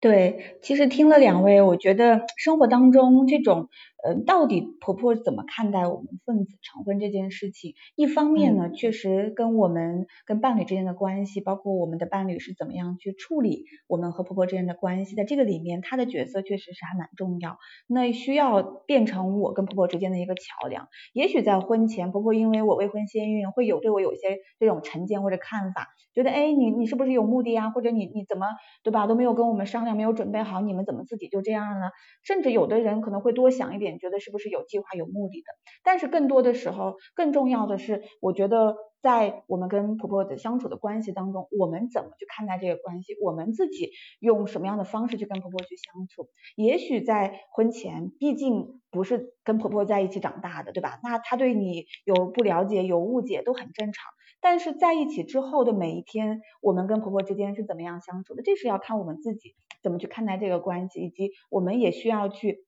对，其实听了两位，我觉得生活当中这种。呃，到底婆婆怎么看待我们奉子成婚这件事情？一方面呢，确实跟我们跟伴侣之间的关系，包括我们的伴侣是怎么样去处理我们和婆婆之间的关系，在这个里面，她的角色确实是还蛮重要。那需要变成我跟婆婆之间的一个桥梁。也许在婚前，婆婆因为我未婚先孕，会有对我有一些这种成见或者看法，觉得哎，你你是不是有目的啊？或者你你怎么对吧？都没有跟我们商量，没有准备好，你们怎么自己就这样了？甚至有的人可能会多想一点。觉得是不是有计划、有目的的？但是更多的时候，更重要的是，我觉得在我们跟婆婆的相处的关系当中，我们怎么去看待这个关系？我们自己用什么样的方式去跟婆婆去相处？也许在婚前，毕竟不是跟婆婆在一起长大的，对吧？那她对你有不了解、有误解都很正常。但是在一起之后的每一天，我们跟婆婆之间是怎么样相处的？这是要看我们自己怎么去看待这个关系，以及我们也需要去。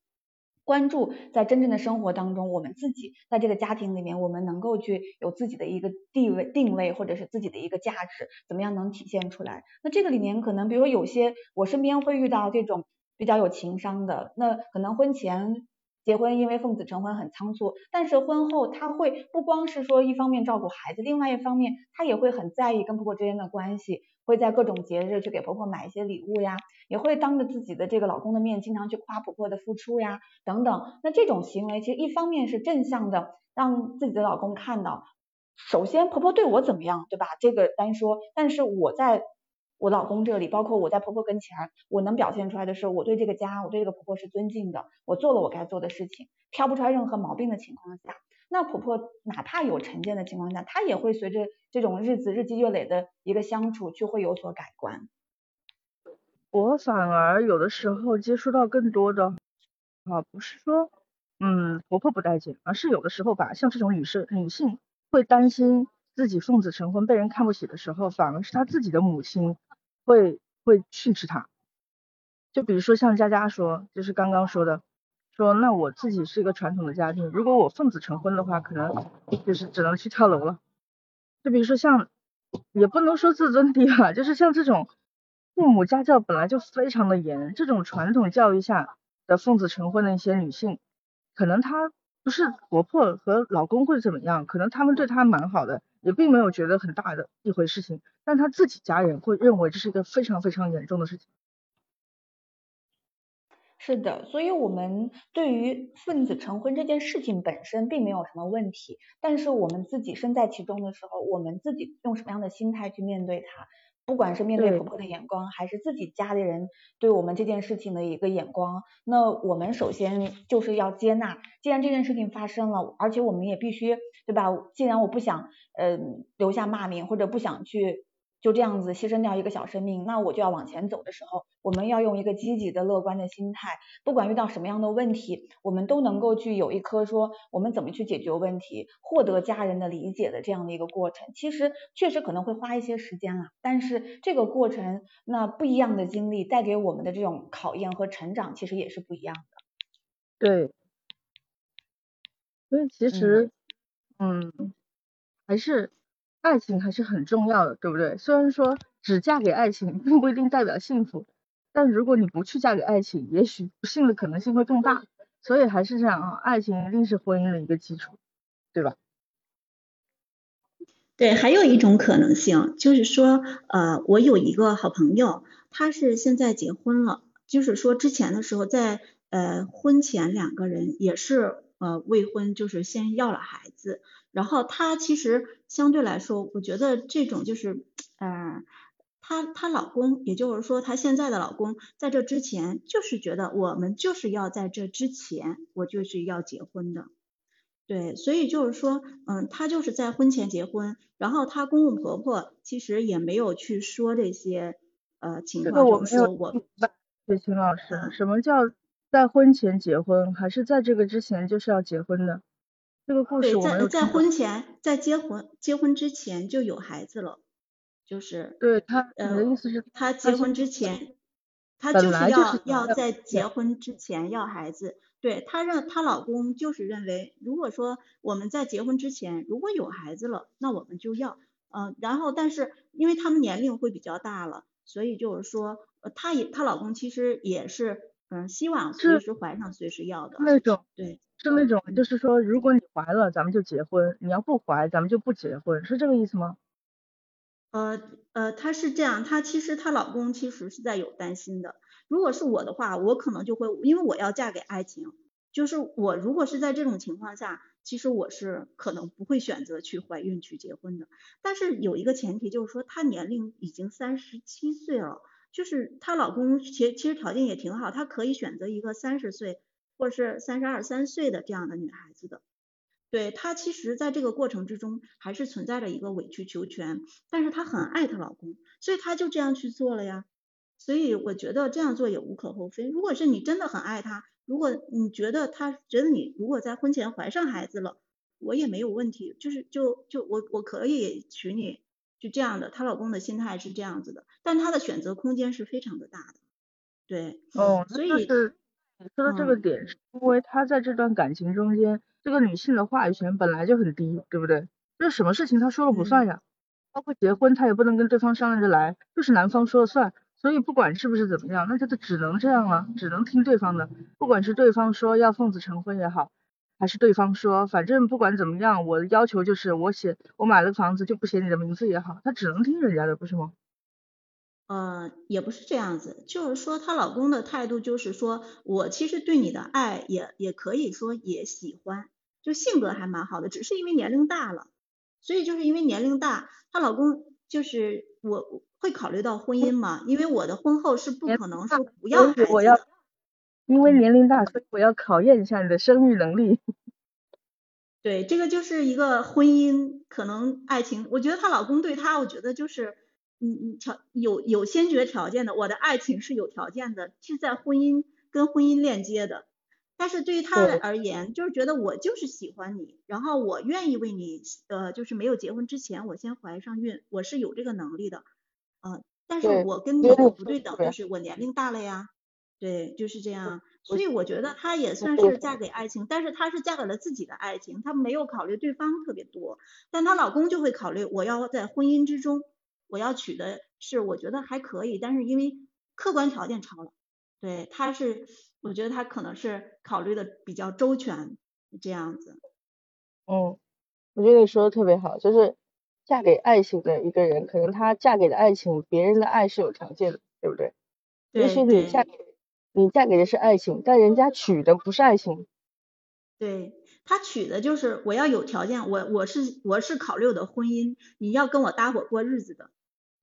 关注在真正的生活当中，我们自己在这个家庭里面，我们能够去有自己的一个地位定位，或者是自己的一个价值，怎么样能体现出来？那这个里面可能，比如说有些我身边会遇到这种比较有情商的，那可能婚前。结婚因为奉子成婚很仓促，但是婚后他会不光是说一方面照顾孩子，另外一方面他也会很在意跟婆婆之间的关系，会在各种节日去给婆婆买一些礼物呀，也会当着自己的这个老公的面经常去夸婆婆的付出呀等等。那这种行为其实一方面是正向的，让自己的老公看到，首先婆婆对我怎么样，对吧？这个单说，但是我在。我老公这里，包括我在婆婆跟前，我能表现出来的是，我对这个家，我对这个婆婆是尊敬的，我做了我该做的事情，挑不出来任何毛病的情况下，那婆婆哪怕有成见的情况下，她也会随着这种日子日积月累的一个相处，就会有所改观。我反而有的时候接触到更多的啊，不是说嗯婆婆不待见，而是有的时候吧，像这种女士女性会担心自己奉子成婚被人看不起的时候，反而是她自己的母亲。会会训斥他，就比如说像佳佳说，就是刚刚说的，说那我自己是一个传统的家庭，如果我奉子成婚的话，可能就是只能去跳楼了。就比如说像，也不能说自尊低吧，就是像这种父母家教本来就非常的严，这种传统教育下的奉子成婚的一些女性，可能她不是婆婆和老公会怎么样，可能他们对她蛮好的。也并没有觉得很大的一回事情，但他自己家人会认为这是一个非常非常严重的事情。是的，所以我们对于奉子成婚这件事情本身并没有什么问题，但是我们自己身在其中的时候，我们自己用什么样的心态去面对它？不管是面对婆婆的眼光，还是自己家里人对我们这件事情的一个眼光，那我们首先就是要接纳，既然这件事情发生了，而且我们也必须，对吧？既然我不想，嗯，留下骂名，或者不想去。就这样子牺牲掉一个小生命，那我就要往前走的时候，我们要用一个积极的、乐观的心态，不管遇到什么样的问题，我们都能够去有一颗说我们怎么去解决问题、获得家人的理解的这样的一个过程。其实确实可能会花一些时间啊，但是这个过程，那不一样的经历带给我们的这种考验和成长，其实也是不一样的。对，所以其实，嗯，还是。爱情还是很重要的，对不对？虽然说只嫁给爱情并不一定代表幸福，但如果你不去嫁给爱情，也许不幸的可能性会更大。所以还是这样啊，爱情一定是婚姻的一个基础，对吧？对，还有一种可能性就是说，呃，我有一个好朋友，他是现在结婚了，就是说之前的时候在呃婚前两个人也是呃未婚，就是先要了孩子。然后她其实相对来说，我觉得这种就是，呃，她她老公，也就是说她现在的老公，在这之前就是觉得我们就是要在这之前，我就是要结婚的，对，所以就是说，嗯，她就是在婚前结婚，然后她公公婆婆其实也没有去说这些呃情况，就是说我，雪晴老师，什么叫在婚前结婚，还是在这个之前就是要结婚的？这个故事对，在在婚前，在结婚结婚之前就有孩子了，就是对他，你的意思是，他结婚之前，他就是要要在结婚之前要孩子，对他让她老公就是认为，如果说我们在结婚之前如果有孩子了，那我们就要，嗯，然后但是因为他们年龄会比较大了，所以就是说，她也她老公其实也是，嗯，希望随时怀上随时要的那种，对。是那种，就是说，如果你怀了，咱们就结婚；你要不怀，咱们就不结婚，是这个意思吗？呃呃，她是这样，她其实她老公其实是在有担心的。如果是我的话，我可能就会，因为我要嫁给爱情，就是我如果是在这种情况下，其实我是可能不会选择去怀孕去结婚的。但是有一个前提，就是说她年龄已经三十七岁了，就是她老公其其实条件也挺好，她可以选择一个三十岁。或是三十二三岁的这样的女孩子的，对她其实在这个过程之中还是存在着一个委曲求全，但是她很爱她老公，所以她就这样去做了呀。所以我觉得这样做也无可厚非。如果是你真的很爱他，如果你觉得他觉得你如果在婚前怀上孩子了，我也没有问题，就是就就我我可以娶你，就这样的。她老公的心态是这样子的，但她的选择空间是非常的大的，对，哦，所以。你说的这个点是因为他在这段感情中间，这个女性的话语权本来就很低，对不对？就是什么事情他说了不算呀，包括结婚他也不能跟对方商量着来，就是男方说了算，所以不管是不是怎么样，那就只能这样了，只能听对方的。不管是对方说要奉子成婚也好，还是对方说反正不管怎么样，我的要求就是我写我买了房子就不写你的名字也好，他只能听人家的，不是吗？呃，也不是这样子，就是说她老公的态度就是说我其实对你的爱也也可以说也喜欢，就性格还蛮好的，只是因为年龄大了，所以就是因为年龄大，她老公就是我会考虑到婚姻嘛，因为我的婚后是不可能说不要孩子我要的，因为年龄大，所以我要考验一下你的生育能力。[laughs] 对，这个就是一个婚姻，可能爱情，我觉得她老公对她，我觉得就是，嗯嗯，条有有先决条件的，我的爱情是有条件的，是在婚姻跟婚姻链接的。但是对于他而言，就是觉得我就是喜欢你，然后我愿意为你，呃，就是没有结婚之前，我先怀上孕，我是有这个能力的，啊、但是我跟你不对等，就是我年龄大了呀，对，就是这样。所以我觉得她也算是嫁给爱情，但是她是嫁给了自己的爱情，她没有考虑对方特别多，但她老公就会考虑，我要在婚姻之中，我要娶的是我觉得还可以，但是因为客观条件超了，对，他是，我觉得他可能是考虑的比较周全，这样子。嗯，我觉得你说的特别好，就是嫁给爱情的一个人，可能他嫁给的爱情，别人的爱是有条件的，对不对？也许你嫁给你嫁给的是爱情，但人家娶的不是爱情。对，他娶的就是我要有条件，我我是我是考虑我的婚姻，你要跟我搭伙过日子的，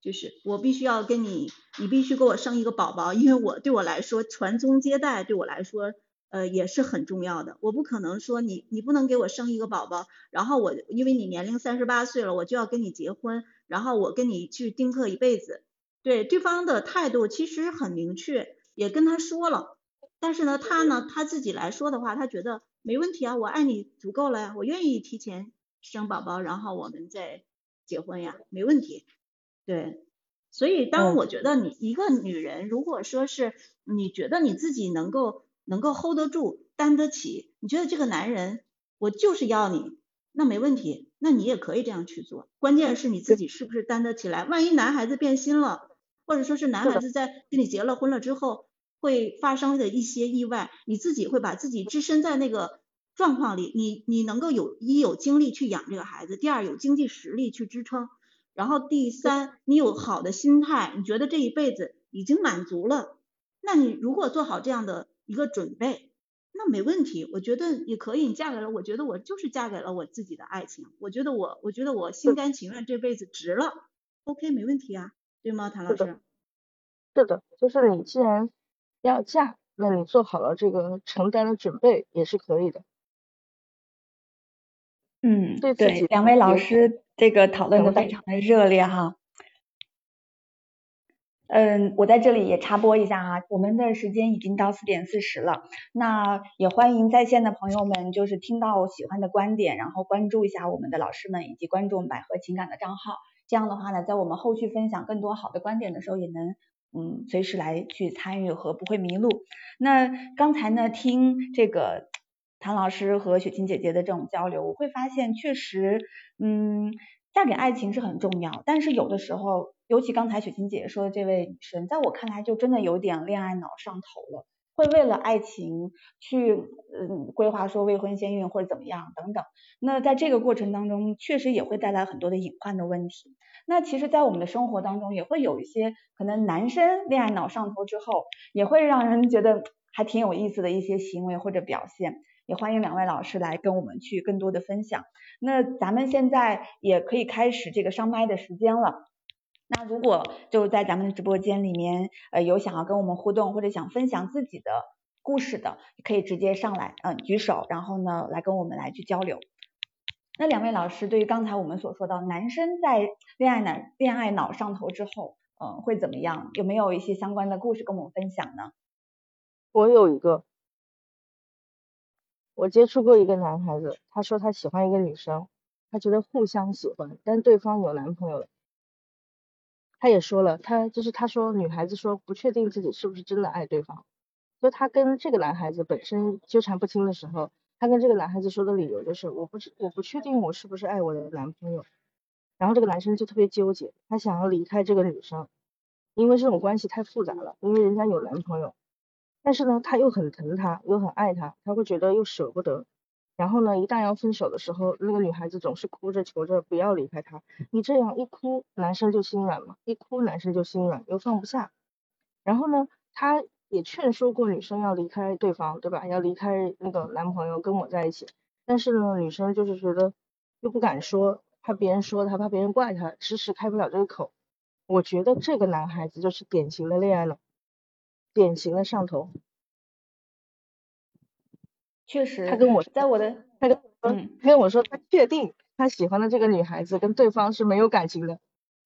就是我必须要跟你，你必须给我生一个宝宝，因为我对我来说传宗接代对我来说呃也是很重要的，我不可能说你你不能给我生一个宝宝，然后我因为你年龄三十八岁了，我就要跟你结婚，然后我跟你去丁克一辈子，对对方的态度其实很明确，也跟他说了。但是呢，他呢他自己来说的话，他觉得没问题啊，我爱你足够了呀，我愿意提前生宝宝，然后我们再结婚呀，没问题。对，所以当嗯我觉得你一个女人，如果说是你觉得你自己能够能够 hold 得住、担得起，你觉得这个男人我就是要你，那没问题，那你也可以这样去做。关键是你自己是不是担得起来，万一男孩子变心了，或者说是男孩子在跟你结了婚了之后。会发生的一些意外，你自己会把自己置身在那个状况里，你你能够有一有精力去养这个孩子，第二有经济实力去支撑，然后第三你有好的心态，你觉得这一辈子已经满足了，那你如果做好这样的一个准备，那没问题，我觉得也可以，你嫁给了，我觉得我就是嫁给了我自己的爱情，我觉得我我觉得我心甘情愿这辈子值了，OK 没问题啊，对吗，谭老师？是的，就是你既然要嫁，那你做好了这个承担的准备也是可以的。嗯，对对，两位老师这个讨论的非常的热烈哈。嗯，我在这里也插播一下哈，我们的时间已经到四点四十了，那也欢迎在线的朋友们，就是听到喜欢的观点，然后关注一下我们的老师们，以及关注我们百合情感的账号。这样的话呢，在我们后续分享更多好的观点的时候，也能嗯随时来去参与和不会迷路。那刚才呢，听这个韩老师和雪琴姐姐的这种交流，我会发现确实，嗯，嫁给爱情是很重要，但是有的时候，尤其刚才雪琴姐姐说的这位女生，在我看来就真的有点恋爱脑上头了，会为了爱情去嗯规划说未婚先孕或者怎么样等等。那在这个过程当中，确实也会带来很多的隐患的问题。那其实，在我们的生活当中，也会有一些可能男生恋爱脑上头之后，也会让人觉得还挺有意思的一些行为或者表现。也欢迎两位老师来跟我们去更多的分享。那咱们现在也可以开始这个上麦的时间了。那如果就在咱们的直播间里面，呃，有想要跟我们互动或者想分享自己的故事的，可以直接上来，嗯、举手，然后呢，来跟我们来去交流。那两位老师，对于刚才我们所说到男生在恋爱脑恋爱脑上头之后，嗯、会怎么样？有没有一些相关的故事跟我们分享呢？我有一个，我接触过一个男孩子，他说他喜欢一个女生，他觉得互相喜欢，但对方有男朋友了。他也说了，他就是他说女孩子说不确定自己是不是真的爱对方，就他跟这个男孩子本身纠缠不清的时候，他跟这个男孩子说的理由就是我不知我不确定我是不是爱我的男朋友，然后这个男生就特别纠结，他想要离开这个女生，因为这种关系太复杂了，因为人家有男朋友，但是呢，他又很疼她，又很爱她，他会觉得又舍不得。然后呢，一旦要分手的时候，那个女孩子总是哭着求着不要离开他。你这样一哭，男生就心软嘛，一哭男生就心软，又放不下。然后呢，他也劝说过女生要离开对方，对吧？要离开那个男朋友跟我在一起。但是呢，女生就是觉得又不敢说，怕别人说她，怕别人怪她，迟迟开不了这个口。我觉得这个男孩子就是典型的恋爱脑，典型的上头。确实，他跟我在我的，他跟我说，他跟我说，他确定他喜欢的这个女孩子跟对方是没有感情的，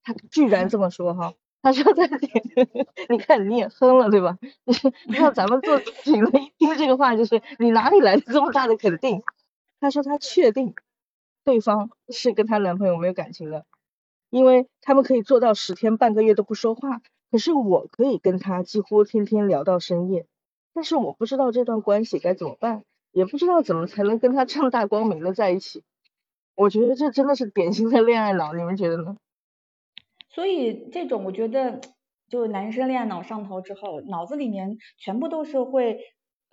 他居然这么说哈，他说在 [laughs] 你看你也哼了对吧？[laughs] 你看咱们做咨询的一听这个话就是你哪里来的这么大的肯定？他说他确定对方是跟他男朋友没有感情的，因为他们可以做到十天半个月都不说话，可是我可以跟他几乎天天聊到深夜，但是我不知道这段关系该怎么办。也不知道怎么才能跟他正大光明的在一起，我觉得这真的是典型的恋爱脑，你们觉得呢？所以这种我觉得，就男生恋爱脑上头之后，脑子里面全部都是会。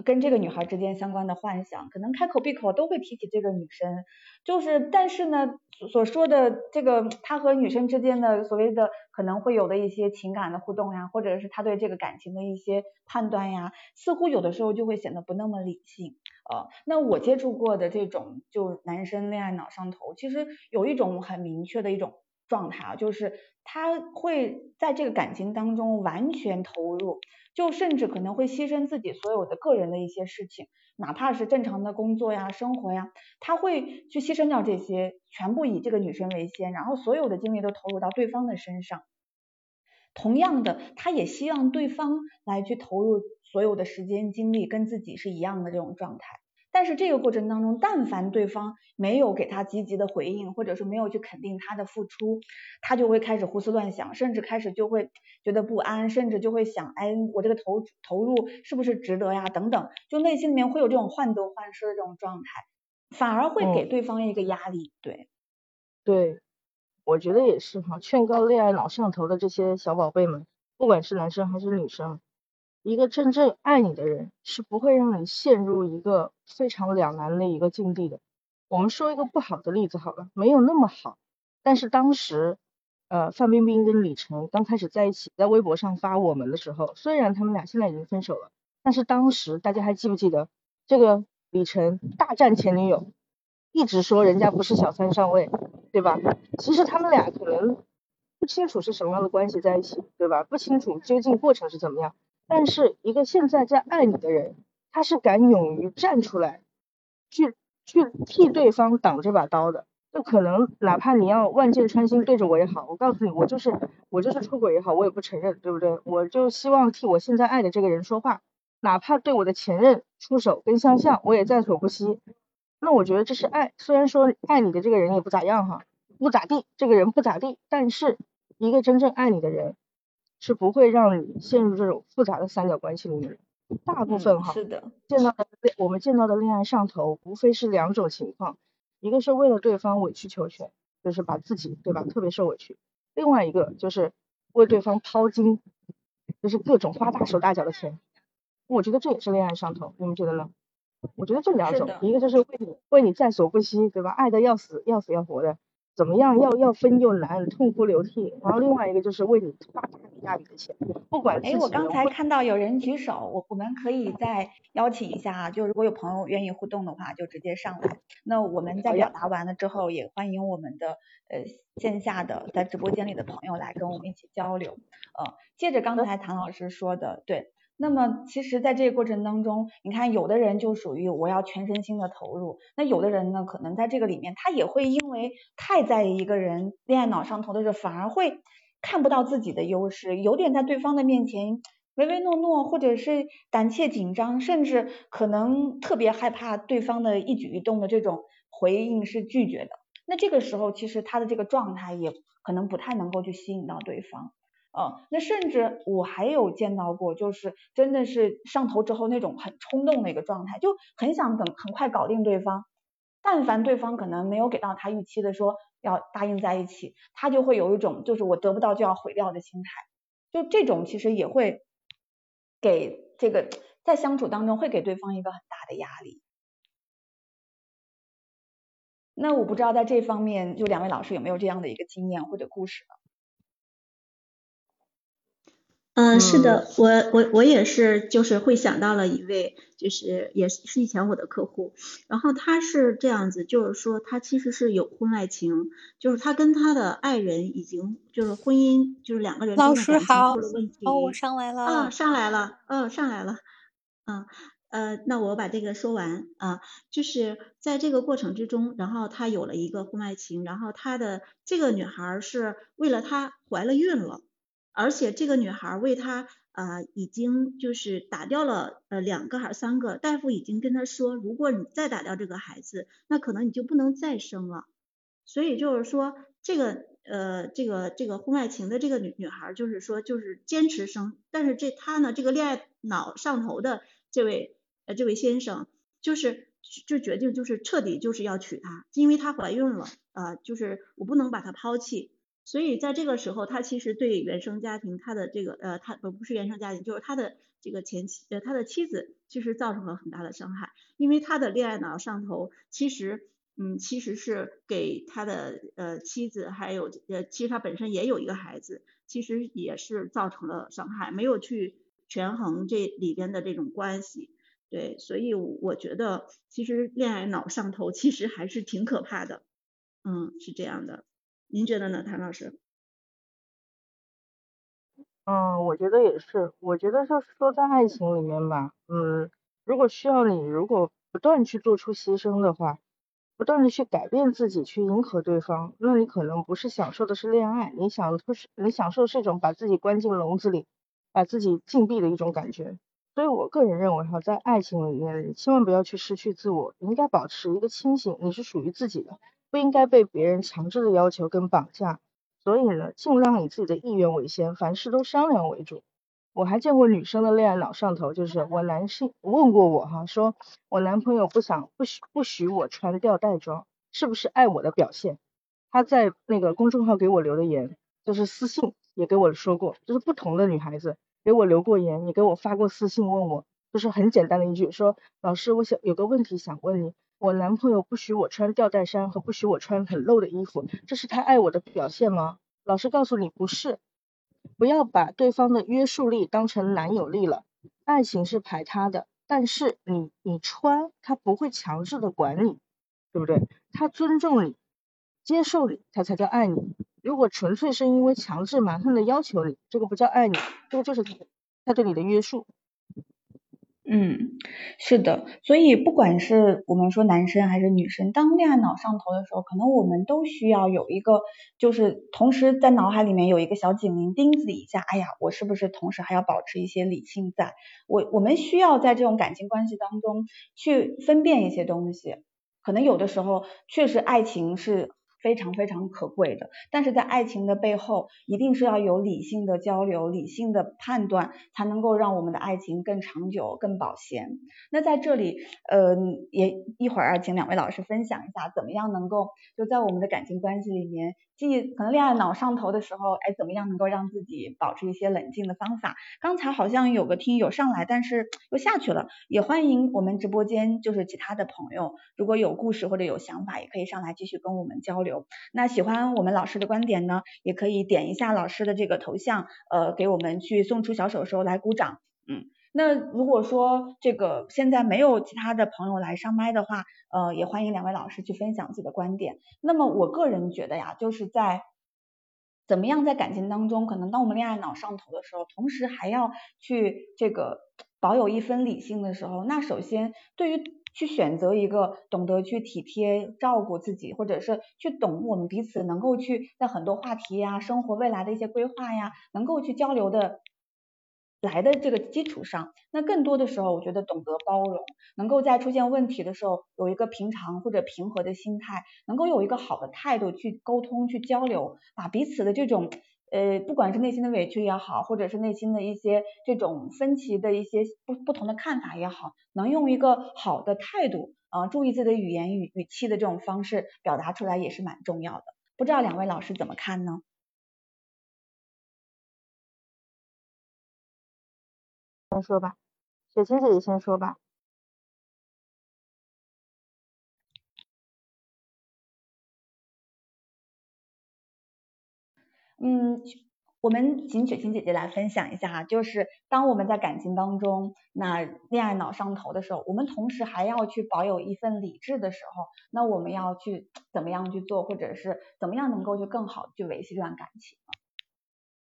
跟这个女孩之间相关的幻想，可能开口闭口都会提起这个女生，就是但是呢，所说的这个他和女生之间的所谓的可能会有的一些情感的互动呀，或者是他对这个感情的一些判断呀，似乎有的时候就会显得不那么理性。呃，那我接触过的这种就男生恋爱脑上头，其实有一种很明确的一种状态啊，就是他会在这个感情当中完全投入。就甚至可能会牺牲自己所有的个人的一些事情，哪怕是正常的工作呀、生活呀，他会去牺牲掉这些，全部以这个女生为先，然后所有的精力都投入到对方的身上。同样的，他也希望对方来去投入所有的时间精力，跟自己是一样的这种状态。但是这个过程当中，但凡对方没有给他积极的回应，或者是没有去肯定他的付出，他就会开始胡思乱想，甚至开始就会觉得不安，甚至就会想，哎，我这个投投入是不是值得呀？等等，就内心里面会有这种患得患失的这种状态，反而会给对方一个压力。对，对，我觉得也是哈，劝告恋爱脑上头的这些小宝贝们，不管是男生还是女生。一个真正爱你的人是不会让你陷入一个非常两难的一个境地的。我们说一个不好的例子好了，没有那么好，但是当时，呃，范冰冰跟李晨刚开始在一起，在微博上发我们的时候，虽然他们俩现在已经分手了，但是当时大家还记不记得这个李晨大战前女友，一直说人家不是小三上位，对吧？其实他们俩可能不清楚是什么样的关系在一起，对吧？不清楚究竟过程是怎么样。但是一个现在在爱你的人，他是敢勇于站出来，去去替对方挡这把刀的。就可能哪怕你要万箭穿心对着我也好，我告诉你，我就是我就是出轨也好，我也不承认，对不对？我就希望替我现在爱的这个人说话，哪怕对我的前任出手跟相向，我也在所不惜。那我觉得这是爱，虽然说爱你的这个人也不咋样哈，不咋地，这个人不咋地，但是一个真正爱你的人。是不会让你陷入这种复杂的三角关系里面。大部分哈，是的，见到的我们见到的恋爱上头，无非是两种情况，一个是为了对方委曲求全，就是把自己对吧，特别受委屈；另外一个就是为对方掏金，就是各种花大手大脚的钱。我觉得这也是恋爱上头，你们觉得呢？我觉得这两种，一个就是为你为你在所不惜，对吧？爱的要死要死要活的。怎么样？要要分又难，痛哭流涕。然后另外一个就是为你花大笔大笔的钱，不管哎，我刚才看到有人举手，我我们可以再邀请一下啊，就如果有朋友愿意互动的话，就直接上来。那我们在表达完了之后，也欢迎我们的呃线下的在直播间里的朋友来跟我们一起交流。呃，接着刚才唐老师说的，对。那么其实，在这个过程当中，你看，有的人就属于我要全身心的投入，那有的人呢，可能在这个里面，他也会因为太在意一个人，恋爱脑上头的时候，反而会看不到自己的优势，有点在对方的面前唯唯诺诺，或者是胆怯紧张，甚至可能特别害怕对方的一举一动的这种回应是拒绝的。那这个时候，其实他的这个状态也可能不太能够去吸引到对方。呃，那甚至我还有见到过，就是真的是上头之后那种很冲动的一个状态，就很想等很快搞定对方。但凡对方可能没有给到他预期的说要答应在一起，他就会有一种就是我得不到就要毁掉的心态。就这种其实也会给这个在相处当中会给对方一个很大的压力。那我不知道在这方面，就两位老师有没有这样的一个经验或者故事呢？嗯，是的，我我我也是，就是会想到了一位，就是也是是以前我的客户，然后他是这样子，就是说他其实是有婚外情，就是他跟他的爱人已经就是婚姻，就是两个人老师好，哦，我上来。了，啊，上来了，嗯，上来了，嗯，呃，那我把这个说完。啊，就是在这个过程之中，然后他有了一个婚外情，然后他的这个女孩是为了他怀了孕了。而且这个女孩为他呃已经就是打掉了呃两个还是三个，大夫已经跟他说，如果你再打掉这个孩子，那可能你就不能再生了。所以就是说这个呃这个这个婚外情的这个女女孩就是说就是坚持生，但是这他呢这个恋爱脑上头的这位呃这位先生就是就决定就是彻底就是要娶她，因为她怀孕了呃，就是我不能把她抛弃。所以在这个时候，他其实对原生家庭，他的这个呃，他不不是原生家庭，就是他的这个前妻呃，他的妻子，其实造成了很大的伤害，因为他的恋爱脑上头，其实嗯，其实是给他的呃妻子，还有呃，其实他本身也有一个孩子，其实也是造成了伤害，没有去权衡这里边的这种关系，对，所以我觉得其实恋爱脑上头其实还是挺可怕的，嗯，是这样的。您觉得呢，谭老师？嗯，我觉得也是。我觉得就是说，在爱情里面吧，嗯，如果需要你，如果不断去做出牺牲的话，不断的去改变自己，去迎合对方，那你可能不是享受的是恋爱，你想不是你享受是一种把自己关进笼子里，把自己禁闭的一种感觉。所以我个人认为哈，在爱情里面，千万不要去失去自我，你应该保持一个清醒，你是属于自己的。不应该被别人强制的要求跟绑架，所以呢，尽量以自己的意愿为先，凡事都商量为主。我还见过女生的恋爱脑上头，就是我男性问过我哈，说我男朋友不想不许不许我穿吊带装，是不是爱我的表现？他在那个公众号给我留的言，就是私信也给我说过，就是不同的女孩子给我留过言，也给我发过私信问我，就是很简单的一句，说老师，我想有个问题想问你。我男朋友不许我穿吊带衫和不许我穿很露的衣服，这是他爱我的表现吗？老师告诉你不是，不要把对方的约束力当成男友力了。爱情是排他的，但是你你穿他不会强制的管你，对不对？他尊重你，接受你，他才叫爱你。如果纯粹是因为强制蛮横的要求你，这个不叫爱你，这个就是他对你的约束。嗯，是的，所以不管是我们说男生还是女生，当恋爱脑上头的时候，可能我们都需要有一个，就是同时在脑海里面有一个小警铃钉子一下，哎呀，我是不是同时还要保持一些理性，在我我们需要在这种感情关系当中去分辨一些东西，可能有的时候确实爱情是。非常非常可贵的，但是在爱情的背后，一定是要有理性的交流、理性的判断，才能够让我们的爱情更长久、更保鲜。那在这里，呃，也一会儿请两位老师分享一下，怎么样能够就在我们的感情关系里面，既可能恋爱脑上头的时候，哎，怎么样能够让自己保持一些冷静的方法？刚才好像有个听友上来，但是又下去了，也欢迎我们直播间就是其他的朋友，如果有故事或者有想法，也可以上来继续跟我们交流。那喜欢我们老师的观点呢，也可以点一下老师的这个头像，呃，给我们去送出小手手来鼓掌。嗯，那如果说这个现在没有其他的朋友来上麦的话，呃，也欢迎两位老师去分享自己的观点。那么我个人觉得呀，就是在怎么样在感情当中，可能当我们恋爱脑上头的时候，同时还要去这个保有一分理性的时候，那首先对于去选择一个懂得去体贴照顾自己，或者是去懂我们彼此能够去在很多话题呀、生活未来的一些规划呀，能够去交流的来的这个基础上，那更多的时候，我觉得懂得包容，能够在出现问题的时候有一个平常或者平和的心态，能够有一个好的态度去沟通、去交流，把彼此的这种。呃，不管是内心的委屈也好，或者是内心的一些这种分歧的一些不不同的看法也好，能用一个好的态度啊，注意自己的语言语语气的这种方式表达出来也是蛮重要的。不知道两位老师怎么看呢？先说吧，雪清姐姐先说吧。嗯，我们请雪晴姐姐来分享一下哈，就是当我们在感情当中，那恋爱脑上头的时候，我们同时还要去保有一份理智的时候，那我们要去怎么样去做，或者是怎么样能够去更好去维系这段感情？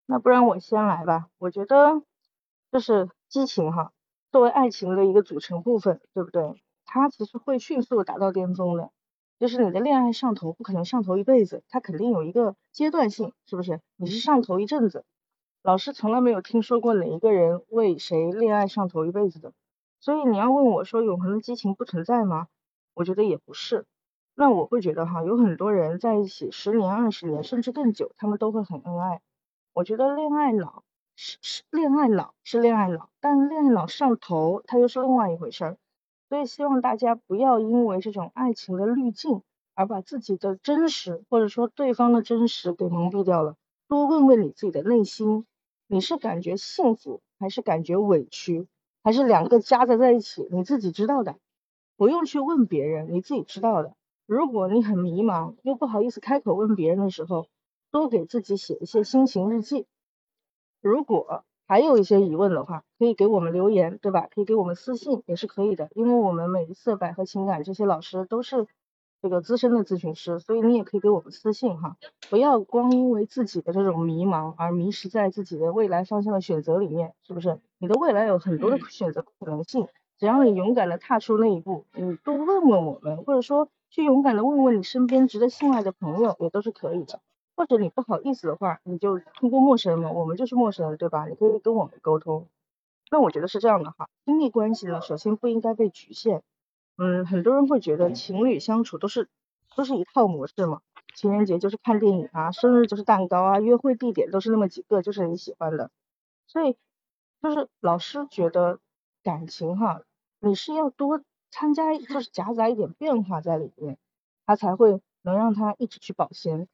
那不然我先来吧，我觉得就是激情哈，作为爱情的一个组成部分，对不对？它其实会迅速达到巅峰的。就是你的恋爱上头不可能上头一辈子，它肯定有一个阶段性，是不是？你是上头一阵子，老师从来没有听说过哪一个人为谁恋爱上头一辈子的，所以你要问我说永恒的激情不存在吗？我觉得也不是。那我会觉得哈，有很多人在一起十年、二十年甚至更久，他们都会很恩爱。我觉得恋爱脑是是恋爱脑是恋爱脑，但恋爱脑上头它又是另外一回事儿。所以希望大家不要因为这种爱情的滤镜而把自己的真实或者说对方的真实给蒙蔽掉了。多问问你自己的内心，你是感觉幸福还是感觉委屈，还是两个夹杂在一起？你自己知道的，不用去问别人，你自己知道的。如果你很迷茫又不好意思开口问别人的时候，多给自己写一些心情日记。如果还有一些疑问的话，可以给我们留言，对吧？可以给我们私信也是可以的，因为我们每一次百合情感这些老师都是这个资深的咨询师，所以你也可以给我们私信哈。不要光因为自己的这种迷茫而迷失在自己的未来方向的选择里面，是不是？你的未来有很多的选择可能性，只要你勇敢的踏出那一步，你多问问我们，或者说去勇敢的问问你身边值得信赖的朋友，也都是可以的。或者你不好意思的话，你就通过陌生人嘛，我们就是陌生人，对吧？你可以跟我们沟通。那我觉得是这样的哈，亲密关系呢，首先不应该被局限。嗯，很多人会觉得情侣相处都是都是一套模式嘛，情人节就是看电影啊，生日就是蛋糕啊，约会地点都是那么几个，就是你喜欢的。所以就是老师觉得感情哈，你是要多参加，就是夹杂一点变化在里面，它才会能让它一直去保鲜。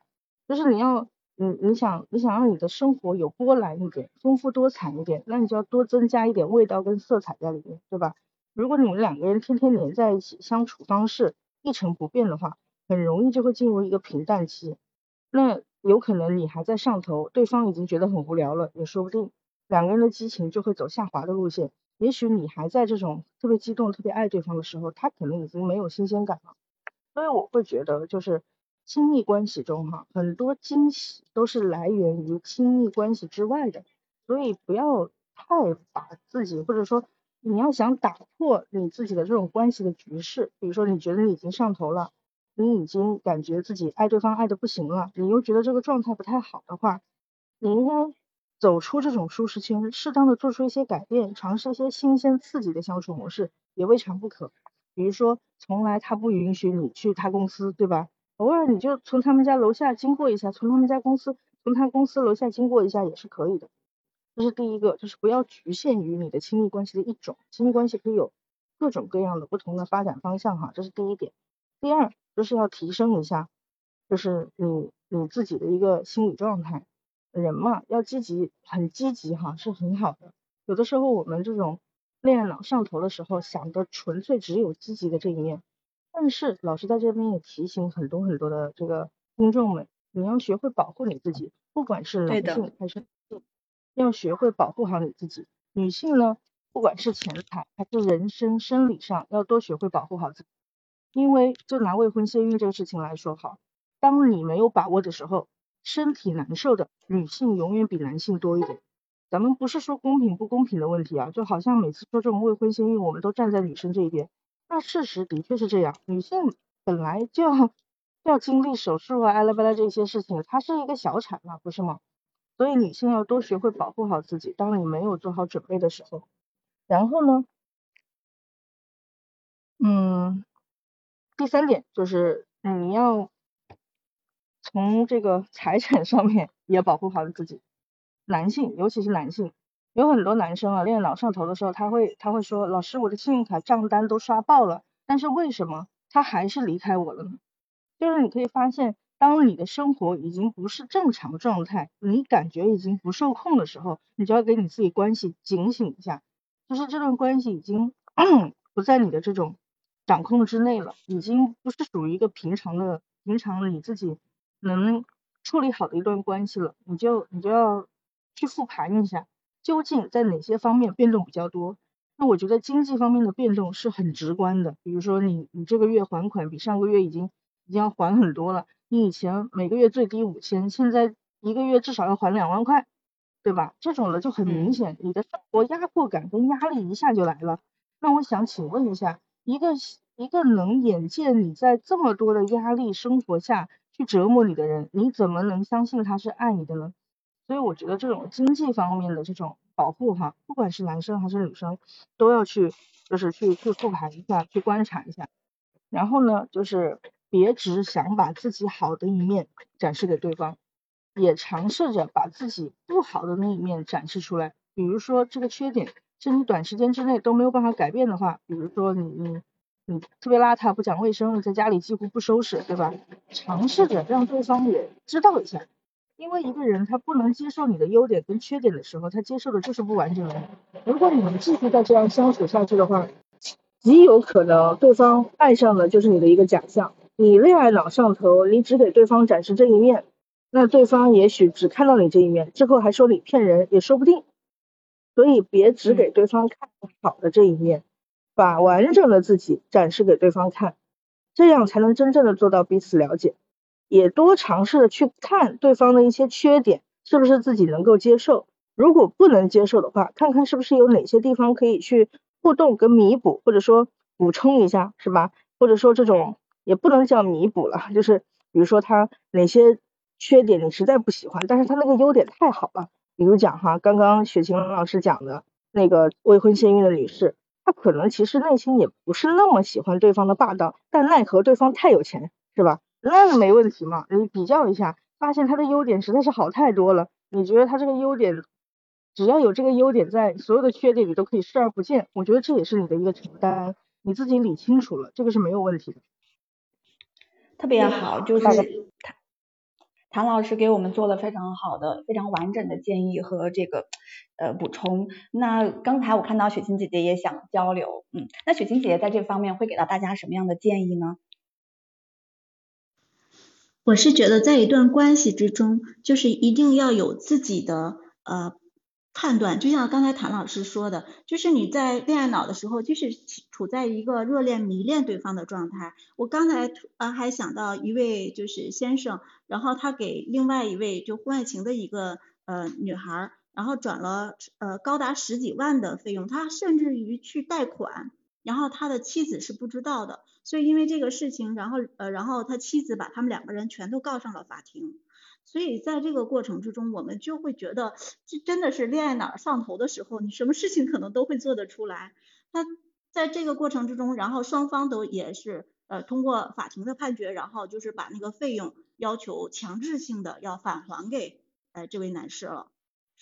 就是你要，你你想你想让你的生活有波澜一点，丰富多彩一点，那你就要多增加一点味道跟色彩在里面，对吧？如果你们两个人天天黏在一起，相处方式一成不变的话，很容易就会进入一个平淡期。那有可能你还在上头，对方已经觉得很无聊了，也说不定。两个人的激情就会走下滑的路线。也许你还在这种特别激动、特别爱对方的时候，他可能已经没有新鲜感了。所以我会觉得就是。亲密关系中，哈，很多惊喜都是来源于亲密关系之外的，所以不要太把自己，或者说你要想打破你自己的这种关系的局势，比如说你觉得你已经上头了，你已经感觉自己爱对方爱的不行了，你又觉得这个状态不太好的话，你应该走出这种舒适圈，适当的做出一些改变，尝试一些新鲜刺激的相处模式，也未尝不可。比如说，从来他不允许你去他公司，对吧？偶尔你就从他们家楼下经过一下，从他们家公司，从他公司楼下经过一下也是可以的。这是第一个，就是不要局限于你的亲密关系的一种，亲密关系可以有各种各样的不同的发展方向哈，这是第一点。第二就是要提升一下，就是你你自己的一个心理状态。人嘛，要积极，很积极哈，是很好的。有的时候我们这种恋爱脑上头的时候，想的纯粹只有积极的这一面。但是老师在这边也提醒很多很多的这个听众们，你要学会保护你自己，不管是男性还是女性，要学会保护好你自己。女性呢，不管是钱财还是人生生理上，要多学会保护好自己。因为就拿未婚先孕这个事情来说，好，当你没有把握的时候，身体难受的女性永远比男性多一点。咱们不是说公平不公平的问题啊，就好像每次说这种未婚先孕，我们都站在女生这一边。那事实的确是这样，女性本来就要要经历手术啊、阿拉巴拉这些事情，它是一个小产嘛，不是吗？所以女性要多学会保护好自己，当你没有做好准备的时候。然后呢，嗯，第三点就是你要从这个财产上面也保护好自己，男性尤其是男性。有很多男生啊，恋爱脑上头的时候，他会他会说，老师，我的信用卡账单都刷爆了，但是为什么他还是离开我了呢？就是你可以发现，当你的生活已经不是正常状态，你感觉已经不受控的时候，你就要给你自己关系警醒一下，就是这段关系已经 [clears throat] 不在你的这种掌控之内了，已经不是属于一个平常的、平常你自己能处理好的一段关系了，你就你就要去复盘一下，究竟在哪些方面变动比较多。那我觉得经济方面的变动是很直观的，比如说你你这个月还款比上个月已经已经要还很多了，你以前每个月最低五千，现在一个月至少要还两万块，对吧？这种的就很明显，你的生活压迫感跟压力一下就来了。那我想请问一下，一个一个能眼见你在这么多的压力生活下去折磨你的人，你怎么能相信他是爱你的呢？所以我觉得这种经济方面的这种保护哈，不管是男生还是女生，都要去就是去去复盘一下，去观察一下。然后呢，就是别只想把自己好的一面展示给对方，也尝试着把自己不好的那一面展示出来。比如说这个缺点是你短时间之内都没有办法改变的话，比如说你你你特别邋遢，不讲卫生，在家里几乎不收拾，对吧？尝试着让对方也知道一下。因为一个人他不能接受你的优点跟缺点的时候，他接受的就是不完整的。如果你们继续再这样相处下去的话，极有可能对方爱上的就是你的一个假象。你恋爱脑上头，你只给对方展示这一面，那对方也许只看到你这一面，之后还说你骗人也说不定。所以别只给对方看好的这一面，把完整的自己展示给对方看，这样才能真正的做到彼此了解。也多尝试的去看对方的一些缺点，是不是自己能够接受？如果不能接受的话，看看是不是有哪些地方可以去互动跟弥补，或者说补充一下，是吧？或者说这种也不能叫弥补了，就是比如说他哪些缺点你实在不喜欢，但是他那个优点太好了。比如讲哈，刚刚雪晴老师讲的那个未婚先孕的女士，她可能其实内心也不是那么喜欢对方的霸道，但奈何对方太有钱，是吧？那没问题嘛？你比较一下，发现他的优点实在是好太多了。你觉得他这个优点，只要有这个优点在，所有的缺点你都可以视而不见。我觉得这也是你的一个承担，你自己理清楚了，这个是没有问题的。特别好，就是谭谭老师给我们做了非常好的、非常完整的建议和这个呃补充。那刚才我看到雪晴姐姐也想交流，嗯，那雪晴姐姐在这方面会给到大家什么样的建议呢？我是觉得在一段关系之中，就是一定要有自己的呃判断，就像刚才谭老师说的，就是你在恋爱脑的时候，就是处在一个热恋迷恋对方的状态。我刚才呃还想到一位就是先生，然后他给另外一位就婚外情的一个呃女孩，然后转了呃高达十几万的费用，他甚至于去贷款。然后他的妻子是不知道的，所以因为这个事情，然后呃，然后他妻子把他们两个人全都告上了法庭。所以在这个过程之中，我们就会觉得，这真的是恋爱脑上头的时候，你什么事情可能都会做得出来。他在这个过程之中，然后双方都也是呃通过法庭的判决，然后就是把那个费用要求强制性的要返还给呃这位男士了。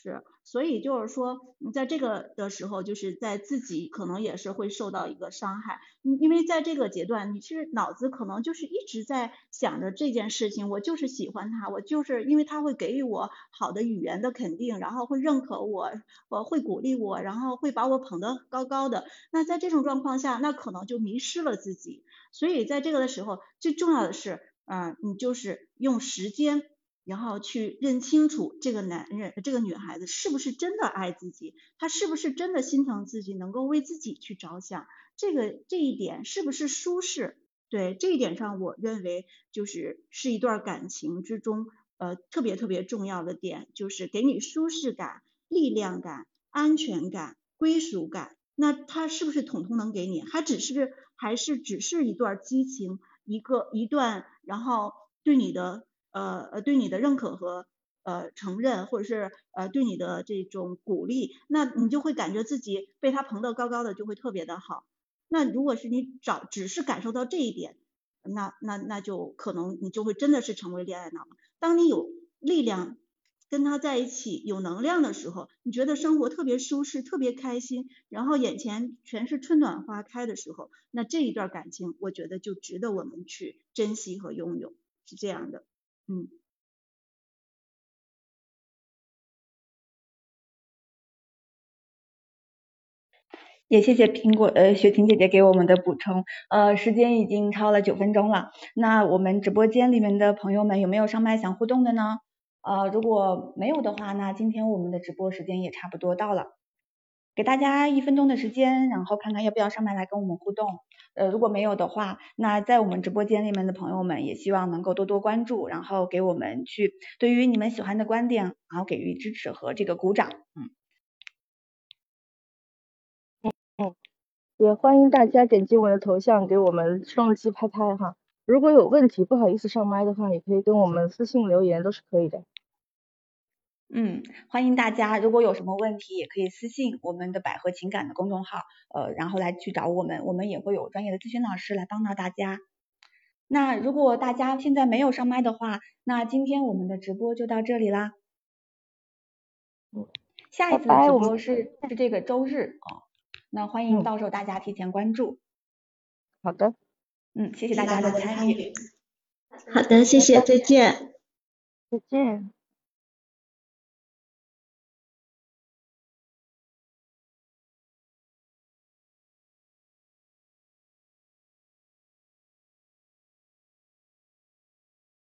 是，所以就是说，你在这个的时候，就是在自己可能也是会受到一个伤害，因为在这个阶段，你其实脑子可能就是一直在想着这件事情，我就是喜欢他，我就是因为他会给予我好的语言的肯定，然后会认可我，我会鼓励我，然后会把我捧得高高的。那在这种状况下，那可能就迷失了自己。所以在这个的时候，最重要的是，嗯，你就是用时间。然后去认清楚这个男人、这个女孩子是不是真的爱自己，他是不是真的心疼自己，能够为自己去着想，这个这一点是不是舒适？对这一点上，我认为就是是一段感情之中呃特别特别重要的点，就是给你舒适感、力量感、安全感、归属感。那他是不是统统能给你？还只是还是只是一段激情，一个一段，然后对你的。呃呃，对你的认可和呃承认，或者是呃对你的这种鼓励，那你就会感觉自己被他捧得高高的，就会特别的好。那如果是你找只是感受到这一点，那那那就可能你就会真的是成为恋爱脑。当你有力量跟他在一起，有能量的时候，你觉得生活特别舒适，特别开心，然后眼前全是春暖花开的时候，那这一段感情，我觉得就值得我们去珍惜和拥有，是这样的。嗯，也谢谢苹果呃雪婷姐姐给我们的补充，呃时间已经超了九分钟了，那我们直播间里面的朋友们有没有上麦想互动的呢？呃如果没有的话，那今天我们的直播时间也差不多到了，给大家一分钟的时间，然后看看要不要上麦来跟我们互动，呃如果没有的话，那在我们直播间里面的朋友们也希望能够多多关注，然后给我们去对于你们喜欢的观点，然后给予支持和这个鼓掌，嗯。嗯，也欢迎大家点击我的头像给我们双击拍拍哈。如果有问题不好意思上麦的话，也可以跟我们私信留言，都是可以的。嗯，欢迎大家，如果有什么问题也可以私信我们的百合情感的公众号，呃，然后来去找我们，我们也会有专业的咨询老师来帮到大家。那如果大家现在没有上麦的话，那今天我们的直播就到这里啦。嗯，下一次的直播是是这个周日哦。那欢迎到时候大家提前关注。好的，嗯，谢谢大家的参与。好的，谢谢，再见。再见。